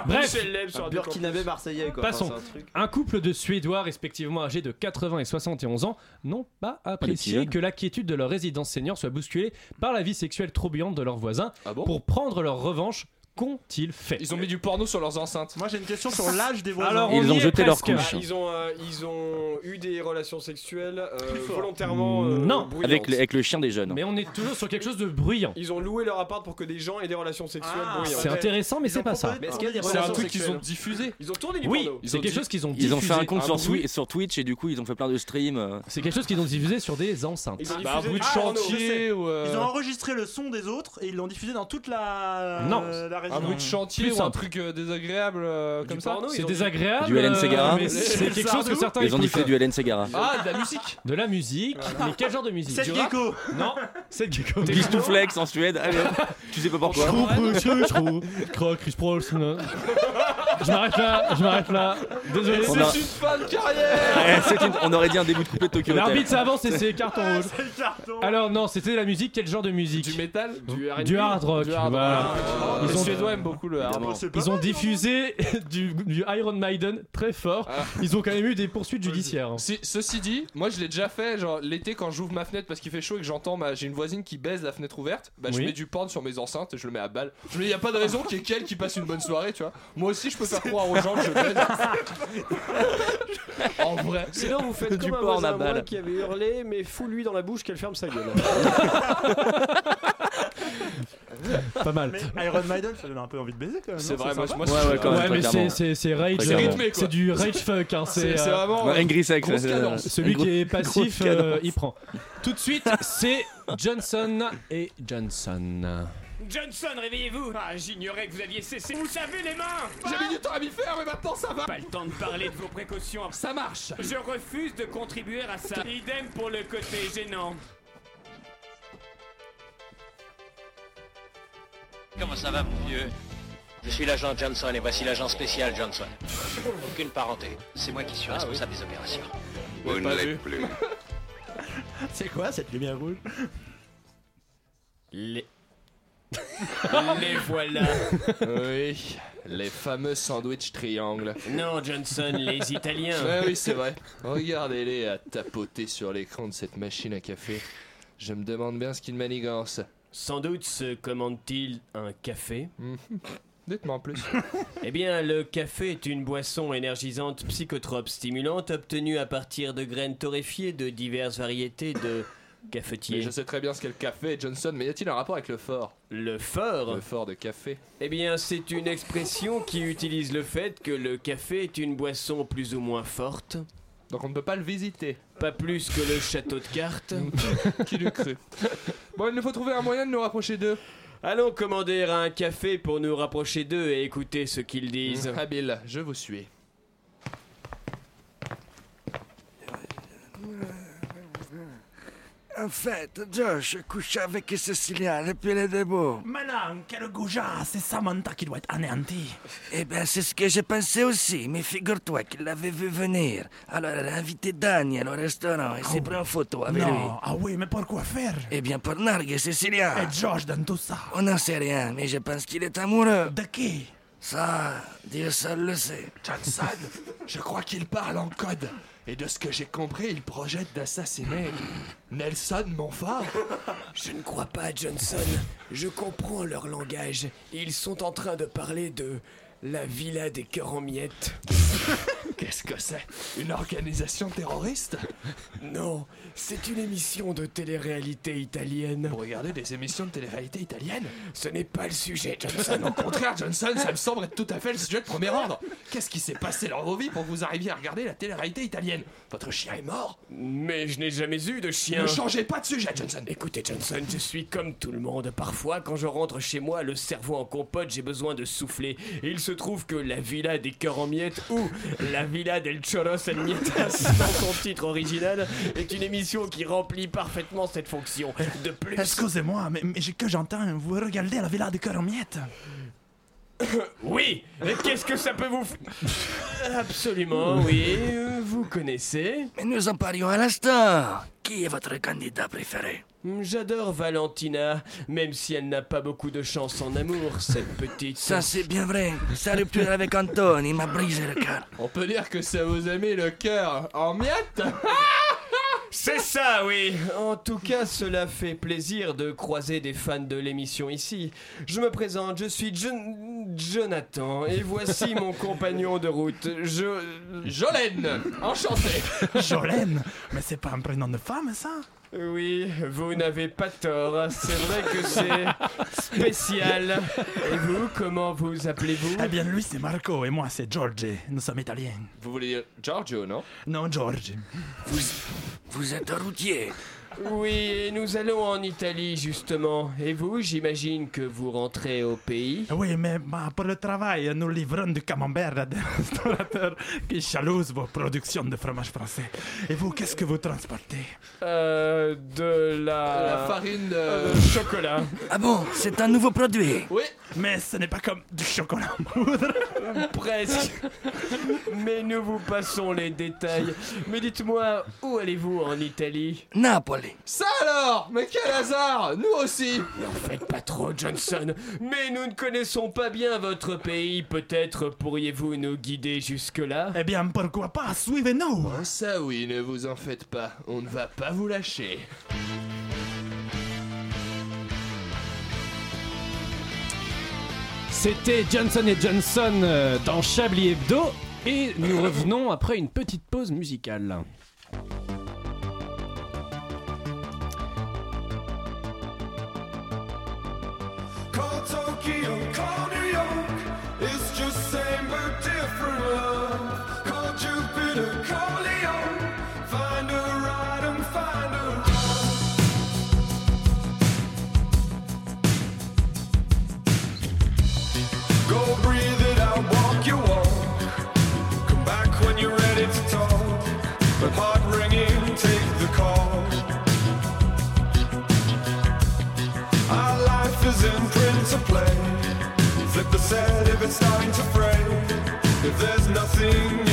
Bref, Radio Burkinabé marseillais quoi. Passons. Enfin, un truc. un couple de Suédois respectivement âgés de 80 et 71 ans n'ont pas apprécié que la quiétude de leur résidence senior soit bousculée par la vie sexuelle trop bruyante de leurs voisins. Ah bon? Pour prendre leur revanche, qu'ont-ils fait Ils ont mis du porno sur leurs enceintes. Moi j'ai une question sur l'âge des voisins. Alors, Ils on ont y est jeté leur presque. couche. Ils, ont, euh, ils ont eu des relations sexuelles euh, volontairement euh, Non. bruyantes. avec le, avec le chien des jeunes. Mais on est toujours sur quelque chose de bruyant. Ils ont loué leur appart pour que des gens aient des relations sexuelles Ah, bruyantes. C'est intéressant, mais Ils c'est pas ça. proposé- Mais est-ce qu'il y a des C'est un relations truc qu'ils sexuelles ont diffusé. Ils ont tourné du Oui, porno. c'est ont quelque dit- chose qu'ils ont Ils ont fait un compte Ah, sur. Swi- sur Twitch et du coup ils ont fait plein de streams. euh. C'est quelque chose qu'ils ont diffusé sur des enceintes. Ils ont Bah, un diffusé bruit de chantier ou euh, Ils ont enregistré le son des autres et ils l'ont diffusé dans toute la, Non. euh, la un résidence. bruit de chantier Plus ou un simple. truc euh, désagréable euh, comme ça. porno, ils C'est ont désagréable. Du Hélène euh, Ségara. mais C'est quelque chose que certains Ils ont écoutent. diffusé du Hélène Segara. Ah, de la musique. De la musique. Mais quel genre de musique Cette Du rap gecko. Non, c'est gecko. Bistouflex en Suède. Allez, tu sais pas pourquoi. Chris Prols. Je m'arrête là, je m'arrête là. Désolé. On a- C'est une fin de carrière. Ouais, c'est une- On aurait dit un début de couplet de Tokyo Hotel. L'arbitre s'avance et c'est carton rouge. C'est le carton. Alors non, c'était de la musique. Quel genre de musique? Du métal? Du R&B. Hard rock. Du hard voilà. rock. Ils Les ont- Suédois aiment beaucoup le hard rock. Ils ont mal, diffusé du, du Iron Maiden très fort. Ah. Ils ont quand même eu des poursuites judiciaires. Si- ceci dit, moi je l'ai déjà fait, genre l'été quand j'ouvre ma fenêtre parce qu'il fait chaud et que j'entends ma, j'ai une voisine qui baise la fenêtre ouverte, bah je Oui. mets du porn sur mes enceintes et je le mets à balle. Je me dis y a pas de raison qu'il y ait qu'elle qui passe une bonne soirée, tu vois. Moi aussi je peux faire croire aux gens que je baise. en vrai. Sinon, vous faites Du comme un porn à balle. qui avait hurlé, mais fous-lui dans la bouche qu'elle ferme sa gueule. Pas mal. Mais Iron Maiden, ça donne un peu envie de baiser quand même. C'est vrai, moi, moi Ouais, ouais, quand même. Ouais, mais très c'est- c'est c'est rage. Euh, clairement. rythmé, quoi. C'est du rage fuck. hein, C'est C'est c'est euh, vraiment. Ouais, Angry Sex. Grosse c'est- cadence. celui gros- qui est passif, euh, il prend. Tout de suite, c'est Johnson et Johnson. Johnson, réveillez-vous Ah, j'ignorais que vous aviez cessé. Vous savez les mains J'ai mis du temps à m'y faire, mais maintenant ça va. Pas le temps de parler de vos précautions. Ça marche. Je refuse de contribuer à ça. Idem pour le côté gênant. Comment ça va, mon vieux Je suis l'agent Johnson et voici l'agent spécial Johnson. Aucune parenté. C'est moi qui suis responsable des opérations. Vous ne l'êtes plus. C'est quoi cette lumière rouge? Les. Les voilà. Oui, les fameux sandwich triangles. Non, Johnson, les Italiens. Ouais, oui, c'est vrai. Regardez-les à tapoter sur l'écran de cette machine à café. Je me demande bien ce qu'ils manigancent. Sans doute se commande-t-il un café Dites-moi en plus. Eh bien, le café est une boisson énergisante psychotrope stimulante obtenue à partir de graines torréfiées de diverses variétés de Mais cafetiers. je sais très bien ce qu'est le café, Johnson, mais y a-t-il un rapport avec le fort? Le fort? Le fort de café. Eh bien, c'est une expression qui utilise le fait que le café est une boisson plus ou moins forte. Donc on ne peut pas le visiter. Pas plus que le château de cartes. Qui l'eût cru Bon, il nous faut trouver un moyen de nous rapprocher d'eux. Allons commander un café pour nous rapprocher d'eux et écouter ce qu'ils disent. Habile, je vous suis. En fait, Josh couche avec Cécilia depuis le début. Mais non, quel goujat, c'est Samantha qui doit être anéantie. Eh bien, c'est ce que j'ai pensé aussi, mais figure-toi qu'il l'avait vu venir. Alors, elle a invité Daniel au restaurant et s'est pris en photo avec lui. non, ah oui, mais pourquoi faire? Eh bien, pour narguer Cécilia. Et Josh dans tout ça. On n'en sait rien, mais je pense qu'il est amoureux. De qui? Ça, Dieu seul le sait. Johnson, je crois qu'il parle en code. Et de ce que j'ai compris, il projette d'assassiner Nelson Montfort. Je ne crois pas, Johnson. Je comprends leur langage. Ils sont en train de parler de la villa des cœurs en miettes. Qu'est-ce que c'est? Une organisation terroriste? Non, c'est une émission de télé-réalité italienne. Vous regardez des émissions de télé-réalité italiennes? Ce n'est pas le sujet, Johnson. Au contraire, Johnson, ça me semble être tout à fait le sujet de premier ordre. Qu'est-ce qui s'est passé dans vos vies pour que vous arriviez à regarder la télé-réalité italienne? Votre chien est mort Mais je n'ai jamais eu de chien. Ne changez pas de sujet, Johnson Écoutez, Johnson, je suis comme tout le monde. Parfois, quand je rentre chez moi, le cerveau en compote, j'ai besoin de souffler. Et il se trouve que la villa des cœurs en miettes ou la villa del choros en mietas dans son titre original est une émission qui remplit parfaitement cette fonction. De plus, Excusez-moi, mais, mais j'ai- que j'entends, vous regardez la villa de cœur en miettes. oui. Et qu'est-ce que ça peut vous f- Absolument, oui. euh, Vous connaissez. Mais nous en parlions à l'instant. Qui est votre candidat préféré? J'adore Valentina, même si elle n'a pas beaucoup de chance en amour, cette petite. Ça, c'est bien vrai. Sa rupture avec Anton, il m'a brisé le cœur. On peut dire que ça vous a mis le cœur en miettes? C'est ça, oui. En tout cas, cela fait plaisir de croiser des fans de l'émission ici. Je me présente, je suis Jon- Jonathan et voici mon compagnon de route. Je Jolène Enchanté Jolène Mais c'est pas un prénom de femme, ça? Oui, vous n'avez pas tort. C'est vrai que c'est spécial. Et vous, comment vous appelez-vous? Eh bien, lui, c'est Marco et moi, c'est George. Nous sommes italiens. Vous voulez dire Giorgio, non? Non, George. Vous êtes routier. Oui, et nous allons en Italie justement. Et vous, j'imagine que vous rentrez au pays. Oui, mais bah, pour le travail, nous livrons du camembert à des restaurateurs qui jalousent vos productions de fromage français. Et vous, qu'est-ce que vous transportez? Euh, de la... La farine de... Euh, chocolat. Ah bon, c'est un nouveau produit? Oui Mais ce n'est pas comme du chocolat en poudre. Presque. Mais nous vous passons les détails. Mais dites-moi, où allez-vous en Italie? Napoli. Ça alors Mais quel hasard Nous aussi N'en faites pas trop, Johnson. Mais nous ne connaissons pas bien votre pays. Peut-être pourriez-vous nous guider jusque-là? Eh bien, pourquoi pas Suivez-nous Oh, Ça oui, ne vous en faites pas. On ne va pas vous lâcher. C'était Johnson et Johnson euh, dans Chablis Hebdo et nous revenons après une petite pause musicale. Tokyo, call there's nothing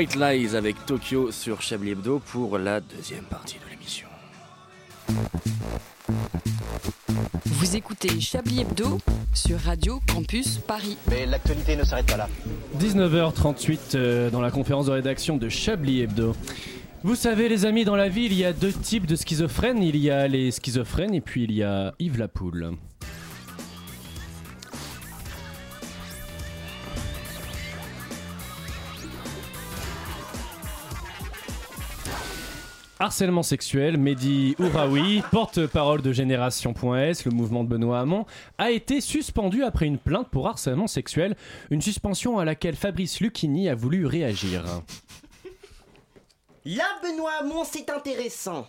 White Lies avec Tokyo sur Chablis Hebdo pour la deuxième partie de l'émission. Vous écoutez Chablis Hebdo sur Radio Campus Paris. Mais l'actualité ne s'arrête pas là. 19h38 euh, dans la conférence de rédaction de Chablis Hebdo. Vous savez les amis, dans la vie il y a deux types de schizophrènes. Il y a les schizophrènes et puis il y a Yves Lapoule. Harcèlement sexuel, Mehdi Ouraoui, porte-parole de Génération.s, le mouvement de Benoît Hamon, a été suspendu après une plainte pour harcèlement sexuel, une suspension à laquelle Fabrice Lucchini a voulu réagir. Là, Benoît Hamon, c'est intéressant.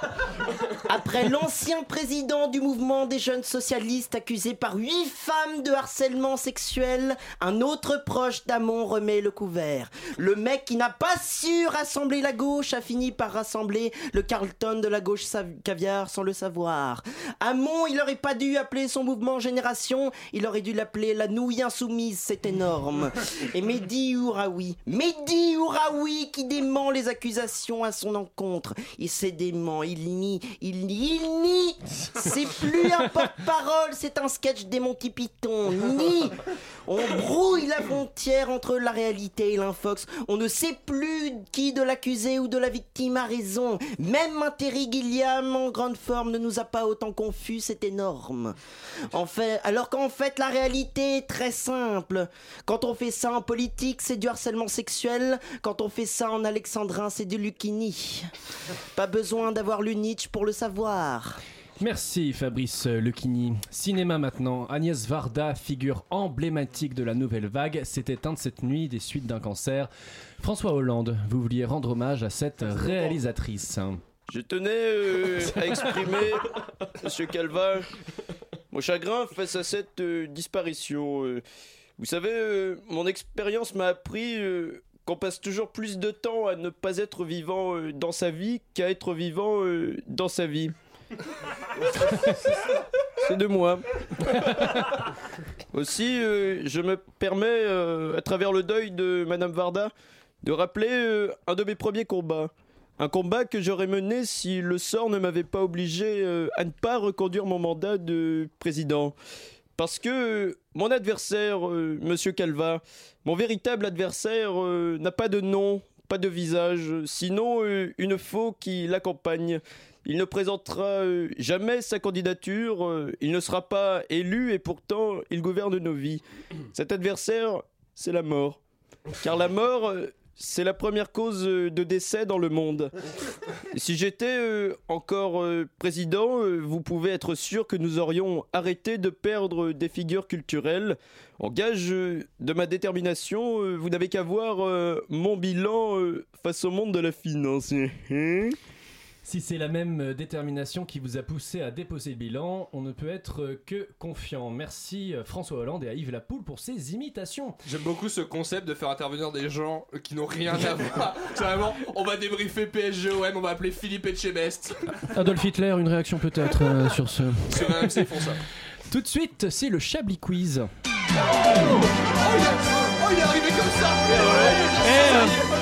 Après l'ancien président du mouvement des jeunes socialistes accusé par huit femmes de harcèlement sexuel, un autre proche d'Hamon remet le couvert. Le mec qui n'a pas su rassembler la gauche a fini par rassembler le Carlton de la gauche caviar sans le savoir. Hamon, il aurait pas dû appeler son mouvement Génération, il aurait dû l'appeler la nouille insoumise, c'est énorme. Et Mehdi Ouraoui, Mehdi Ouraoui qui dément les accusations à son encontre. Et c'est dément, il nie, il nie, il nie. C'est plus un porte-parole, c'est un sketch des Monty Python. Nie. On brouille la frontière entre la réalité et l'infox. On ne sait plus qui de l'accusé ou de la victime a raison. Même un Terry Gilliam en grande forme ne nous a pas autant confus, c'est énorme. En fait, alors qu'en fait la réalité est très simple. Quand on fait ça en politique, c'est du harcèlement sexuel. Quand on fait ça en alexandrin, c'est du lucchini. Pas besoin d'avoir lu Nietzsche pour le savoir. Merci Fabrice Lucchini. Cinéma maintenant. Agnès Varda, figure emblématique de la nouvelle vague, s'est éteinte cette nuit des suites d'un cancer. François Hollande, vous vouliez rendre hommage à cette réalisatrice. Je tenais euh, à exprimer, Monsieur Calva, mon chagrin face à cette euh, disparition. euh. vous savez, euh, mon expérience m'a appris euh, qu'on passe toujours plus de temps à ne pas être vivant euh, dans sa vie qu'à être vivant euh, dans sa vie. C'est de moi. Aussi, euh, je me permets, à travers le deuil de Madame Varda, de rappeler un de mes premiers combats. Un combat que j'aurais mené si le sort ne m'avait pas obligé à ne pas reconduire mon mandat de président. Parce que mon adversaire, euh, Monsieur Calva, mon véritable adversaire, euh, n'a pas de nom, pas de visage, sinon euh, une faux qui l'accompagne. Il ne présentera euh, jamais sa candidature, il ne sera pas élu et pourtant il gouverne nos vies. Cet adversaire, c'est la mort. Car la mort, c'est la première cause euh, de décès dans le monde. Si j'étais euh, encore euh, président, euh, vous pouvez être sûr que nous aurions arrêté de perdre des figures culturelles. En gage de ma détermination, vous n'avez qu'à voir mon bilan face au monde de la finance. Si c'est la même euh, détermination qui vous a poussé à déposer le bilan, on ne peut être euh, que confiant. Merci euh, François Hollande et à Yves Lapoule pour ces imitations. J'aime beaucoup ce concept de faire intervenir des gens euh, qui n'ont rien à voir. C'est vraiment, on va débriefer PSG-OM, on va appeler Philippe Etchebest. Adolf Hitler, une réaction peut-être euh, sur ce. Sur RMC, ils font ça. Tout de suite, c'est le Chablis Quiz. Oh, il a- oh, il est arrivé comme ça Les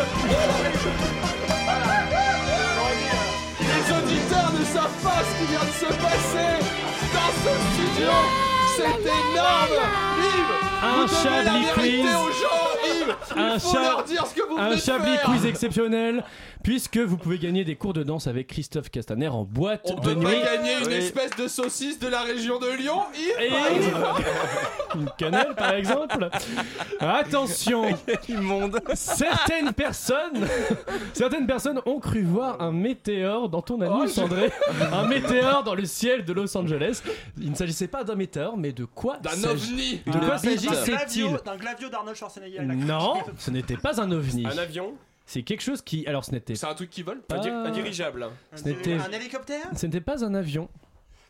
C'est énorme. Yves Un la Un, Il faut cha- leur dire ce que vous un venez de Chablis faire. Quiz exceptionnel, puisque vous pouvez gagner des cours de danse avec Christophe Castaner en boîte On de peut nuit. pas gagner une Oui. espèce de saucisse de la région de Lyon, Yves Et- par exemple Une cannelle par exemple. Attention, immonde. Certaines personnes, certaines personnes ont cru voir un météore dans ton ami Oh, cendré, un météore dans le ciel de Los Angeles. Il ne s'agissait pas d'un météore, mais de quoi D'un s'agit- ovni. De quoi glavio- D'un glavio d'Arnold Schwarzenegger. Non, ce n'était pas un ovni. Un avion C'est quelque chose qui, alors ce n'était C'est un truc qui vole pas Un, di- un dirigeable. Ce n'était, Un hélicoptère? Ce n'était pas un avion.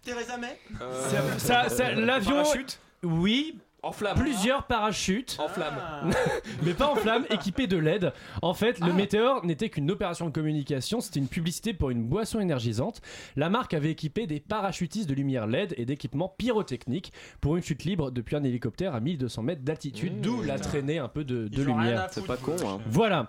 Theresa May? Euh, Ça, ça- l'avion, Parachute? Oui, En flamme. plusieurs parachutes. En flamme. mais pas en flamme, équipé de LED. En fait, Ah. le météore n'était qu'une opération de communication, c'était une publicité pour une boisson énergisante. La marque avait équipé des parachutistes de lumière LED et d'équipements pyrotechniques pour une chute libre depuis un hélicoptère à 1200 mètres d'altitude, d'où la traînée un peu de, lumière. C'est pas con, hein. Voilà.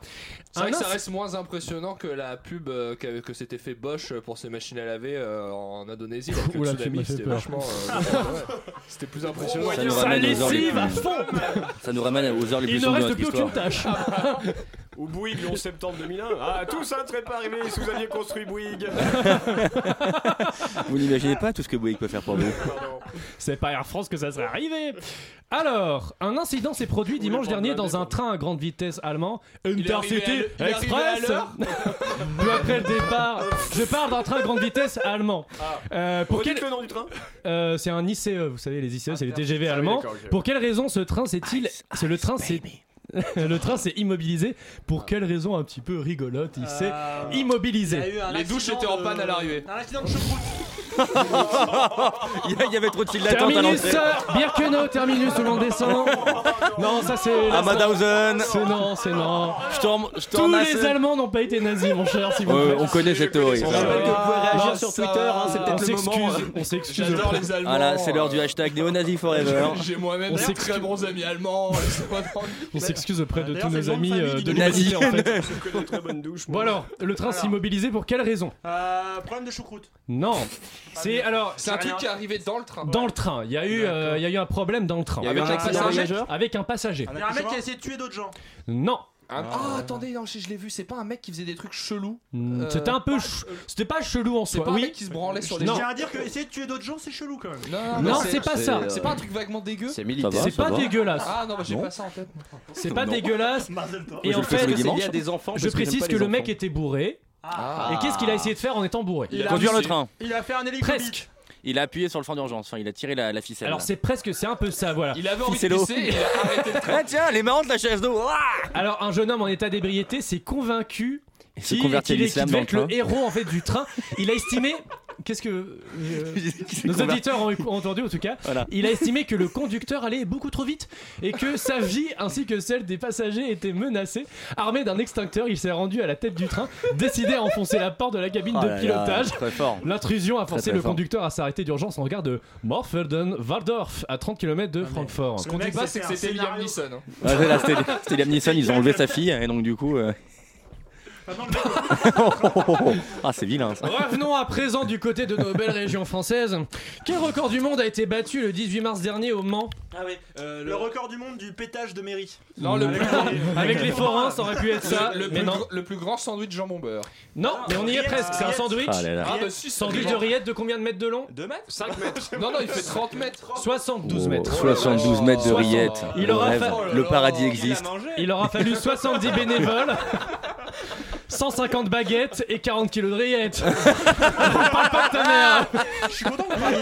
C'est vrai Un que ça reste moins impressionnant que la pub euh, que, que s'était fait Bosch pour ses machines à laver euh, en Indonésie. Oula, tu c'était vachement. euh, ouais. C'était plus impressionnant. Ça nous Ça heures les lessive à plus- fond Ça nous ramène aux heures les plus Il ne sombres de reste notre plus aucune histoire. tâche. Ou Bouygues le 11 septembre 2001. Ah, tout ça ne serait pas arrivé si vous aviez construit Bouygues. Vous n'imaginez pas tout ce que Bouygues peut faire pour vous. C'est pas Air France que ça serait arrivé. Alors, un incident s'est produit dimanche dernier dans un train à grande vitesse allemand, à Intercity l- Express. Peu après le départ, je parle d'un train à grande vitesse allemand. Euh, pour quel- le nom du train Euh, c'est un ICE, vous savez, les ICE, c'est les TGV Ah allemands. d'accord, ok. Pour quelle raison ce train s'est-il. C'est le train s'est. le train s'est immobilisé. Pour quelle raison un petit peu rigolote Il s'est Euh, immobilisé. il y a eu un Les douches accident étaient en de- panne à l'arrivée. Un accident de choucroute. Il y a- il y avait trop de fil d'attente à Terminus, l'entrée. Birkenau, terminus, tout le monde descend. Non, ça c'est. À Madhausen. C'est non, c'est non. Tous les Allemands n'ont pas été nazis, mon cher, si vous plaît. on connaît cette théorie. ça. On rappelle que vous pouvez réagir Ah, sur ça Twitter, hein, c'est On peut-être le moment. s'excuse. On s'excuse. J'adore les Allemands. Voilà, c'est l'heure du hashtag néo-nazi forever. J'ai moi-même On des s'excuse. très bons amis allemands. laissez-moi tranquille. On s'excuse auprès de tous nos amis euh, de douche. Bon alors, le train immobilisé pour quelle raison? Euh, problème de choucroute. Non. C'est alors C'est un truc qui est arrivé dans le train. dans le train. Il y a eu, euh, il y a eu un problème dans le train. Avec un passager Avec un passager. Il y a un mec qui a essayé de tuer d'autres gens. Non. Un- Ah, attendez, non, je, je l'ai vu. C'est pas un mec qui faisait des trucs chelous. Hmm, Euh, C'était un peu, ch- c'était pas chelou en C'est soi. pas un Oui. mec qui se branlait sur les Non. Je tiens à dire que essayer de tuer d'autres gens, c'est chelou quand même. Non, c'est pas ça. euh, C'est pas un truc vaguement dégueu C'est militaire. C'est pas dégueulasse. Ah non, bah, j'ai Non. pas ça en tête. C'est pas Non. dégueulasse. Et en fait, dimanches. lié à des enfants. je précise que le mec était bourré. Ah. Et qu'est-ce qu'il a essayé de faire en étant bourré Il a Conduire le train. Il a fait un hélicoptère. Presque. Il a appuyé sur le frein d'urgence. Enfin, il a tiré la, la ficelle. Alors c'est presque, c'est un peu ça, voilà. Il avait envie de pisser et il a arrêté le train. Ah tiens, elle est marrante la chaise d'eau. Ah Alors un jeune homme en état d'ébriété s'est convaincu Il se qu'il convertit à l'islam être le héros en fait du train. Il a estimé qu'est-ce que euh, nos auditeurs ont, ont entendu en tout cas Voilà. Il a estimé que le conducteur allait beaucoup trop vite et que sa vie ainsi que celle des passagers était menacée. Armé d'un extincteur, il s'est rendu à la tête du train, décidé à enfoncer la porte de la cabine Oh de là là, pilotage. très fort. L'intrusion a forcé très le fort. conducteur à s'arrêter d'urgence en regard de Morfelden Waldorf à 30 km de Francfort. Ce qu'on dit pas, c'est que c'était Liam Neeson. hein. C'était c'était Liam Neeson, ils ont enlevé sa fille et donc du coup. euh, ah, c'est vilain ça. Revenons à présent du côté de nos belles régions françaises. Quel record du monde a été battu le 18 mars dernier au Mans Ah oui, le... record du monde du pétage de mairie. Non, le Avec- plus grand- Avec les forains, ça aurait pu être ça, Le, mais plus, non. gr- le plus grand sandwich jambon beurre. Non, mais on y est presque. C'est un sandwich. Ah là là. Ah, bah si, Sandwich de rillettes de combien de mètres de long 2 mètres 5 mètres. Non, non, il fait 30 mètres. 72 Oh, mètres. 72 mètres de 60. rillettes. Il Le aura rêve. fa- Le paradis existe. Il aura fallu 70 bénévoles, 150 baguettes et 40 kilos de rillettes. Parle pas de ta mère. Je suis content que vous parliez.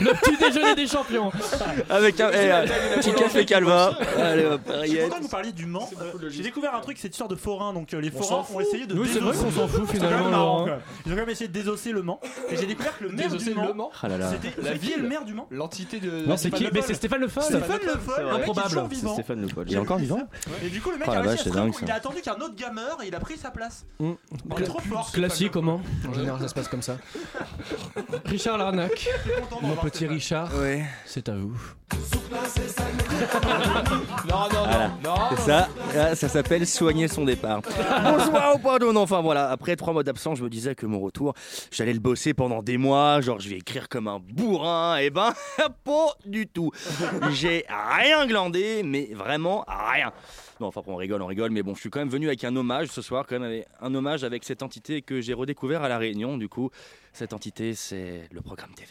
Le petit déjeuner des champions. Avec un eh, petit café calva. Allez hop, Je suis rillettes. content que vous parliez du Mans. Euh, J'ai découvert un truc, cette histoire de forains. Donc euh, les forains ont essayé de Oui, c'est vrai désosser- qu'on s'en fout, C'est quand même finalement, marrant, Laurent. quand même. Ils ont quand même essayé de désosser le Mans. Et j'ai découvert que le maire Désosser Mans. le Mans Ah là là. C'était La ville, le maire du Mans. L'entité de. Non, c'est qui c'est Stéphane Le Foll. Stéphane Le Foll, le mec est Improbable. toujours C'est vivant. Stéphane Le. Il est encore vivant Et du coup, le mec Oh a réussi à se. Il a attendu qu'un autre gamer et il a pris sa place. Mm. Il est trop fort. Classique comment En général, ça se passe comme ça. Richard Larnac, mon petit Richard, c'est à vous. Non, non, Voilà. non. Non. C'est ça, ça s'appelle soigner son départ. Bonsoir ou pardon, non, enfin voilà, après trois mois d'absence, je me disais que mon retour, j'allais le bosser pendant des mois, genre je vais écrire comme un bourrin, et ben, pas du tout. J'ai rien glandé, mais vraiment rien. Non, enfin, on rigole, on rigole, mais bon, je suis quand même venu avec un hommage ce soir, quand même, un hommage avec cette entité que j'ai redécouvert à La Réunion, du coup. Cette entité, c'est le programme TV.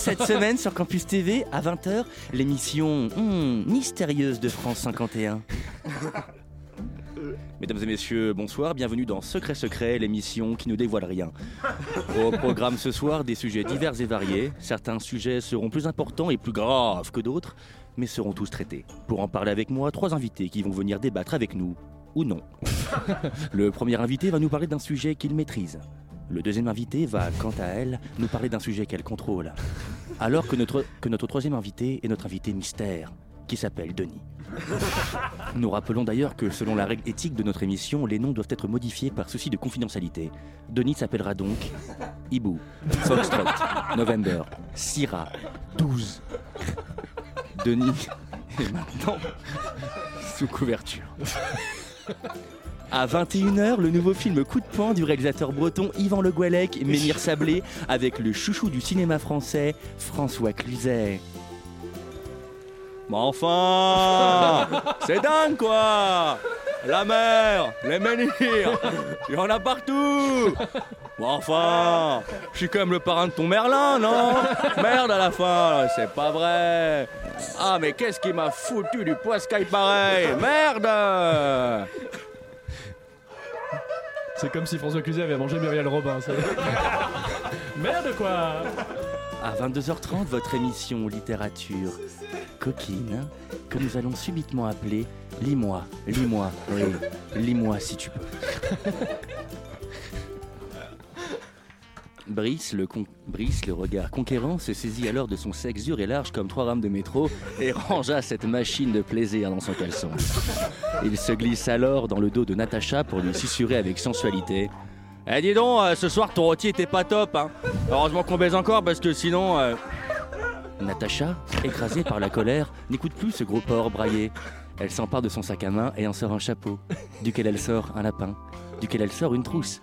Cette semaine sur Campus TV, à 20h, l'émission hmm, mystérieuse de France 51. Mesdames et messieurs, bonsoir, bienvenue dans Secret Secret, l'émission qui ne dévoile rien. Au programme ce soir, des sujets divers et variés. Certains sujets seront plus importants et plus graves que d'autres, mais seront tous traités. Pour en parler avec moi, trois invités qui vont venir débattre avec nous, ou non. Le premier invité va nous parler d'un sujet qu'il maîtrise. Le deuxième invité va, quant à elle, nous parler d'un sujet qu'elle contrôle. Alors que notre, troisième invité est notre invité mystère, qui s'appelle Denis. Nous rappelons d'ailleurs que selon la règle éthique de notre émission, les noms doivent être modifiés par souci de confidentialité. Denis s'appellera donc Ibu, Foxtrot, November, Syrah, 12. Denis est maintenant sous couverture. À 21h, le nouveau film Coup de poing du réalisateur breton Yvan Le Gouellec et Ménir Sablé avec le chouchou du cinéma français, François Cluzet. Mais enfin C'est dingue quoi. La mer, les menhirs, il y en a partout. Mais enfin Je suis quand même le parrain de ton Merlin, non? Merde à la fin, c'est pas vrai. Ah mais qu'est-ce qui m'a foutu du poiscaille pareil? Merde C'est comme si François Cluzet avait mangé Muriel Robin. ça. Merde quoi À 22h30, votre émission littérature coquine, que nous allons subitement appeler Lis-moi, lis-moi, oui, lis-moi si tu peux. Brice le, regard conquérant, se saisit alors de son sexe dur et large comme trois rames de métro et rangea cette machine de plaisir dans son caleçon. Il se glisse alors dans le dos de Natacha pour lui susurrer avec sensualité. Eh dis donc, euh, ce soir ton rôti était pas top, hein. Heureusement qu'on baise encore parce que sinon... euh, Natacha, écrasée par la colère, n'écoute plus ce gros porc braillé. Elle s'empare de son sac à main et en sort un chapeau, duquel elle sort un lapin, duquel elle sort une trousse,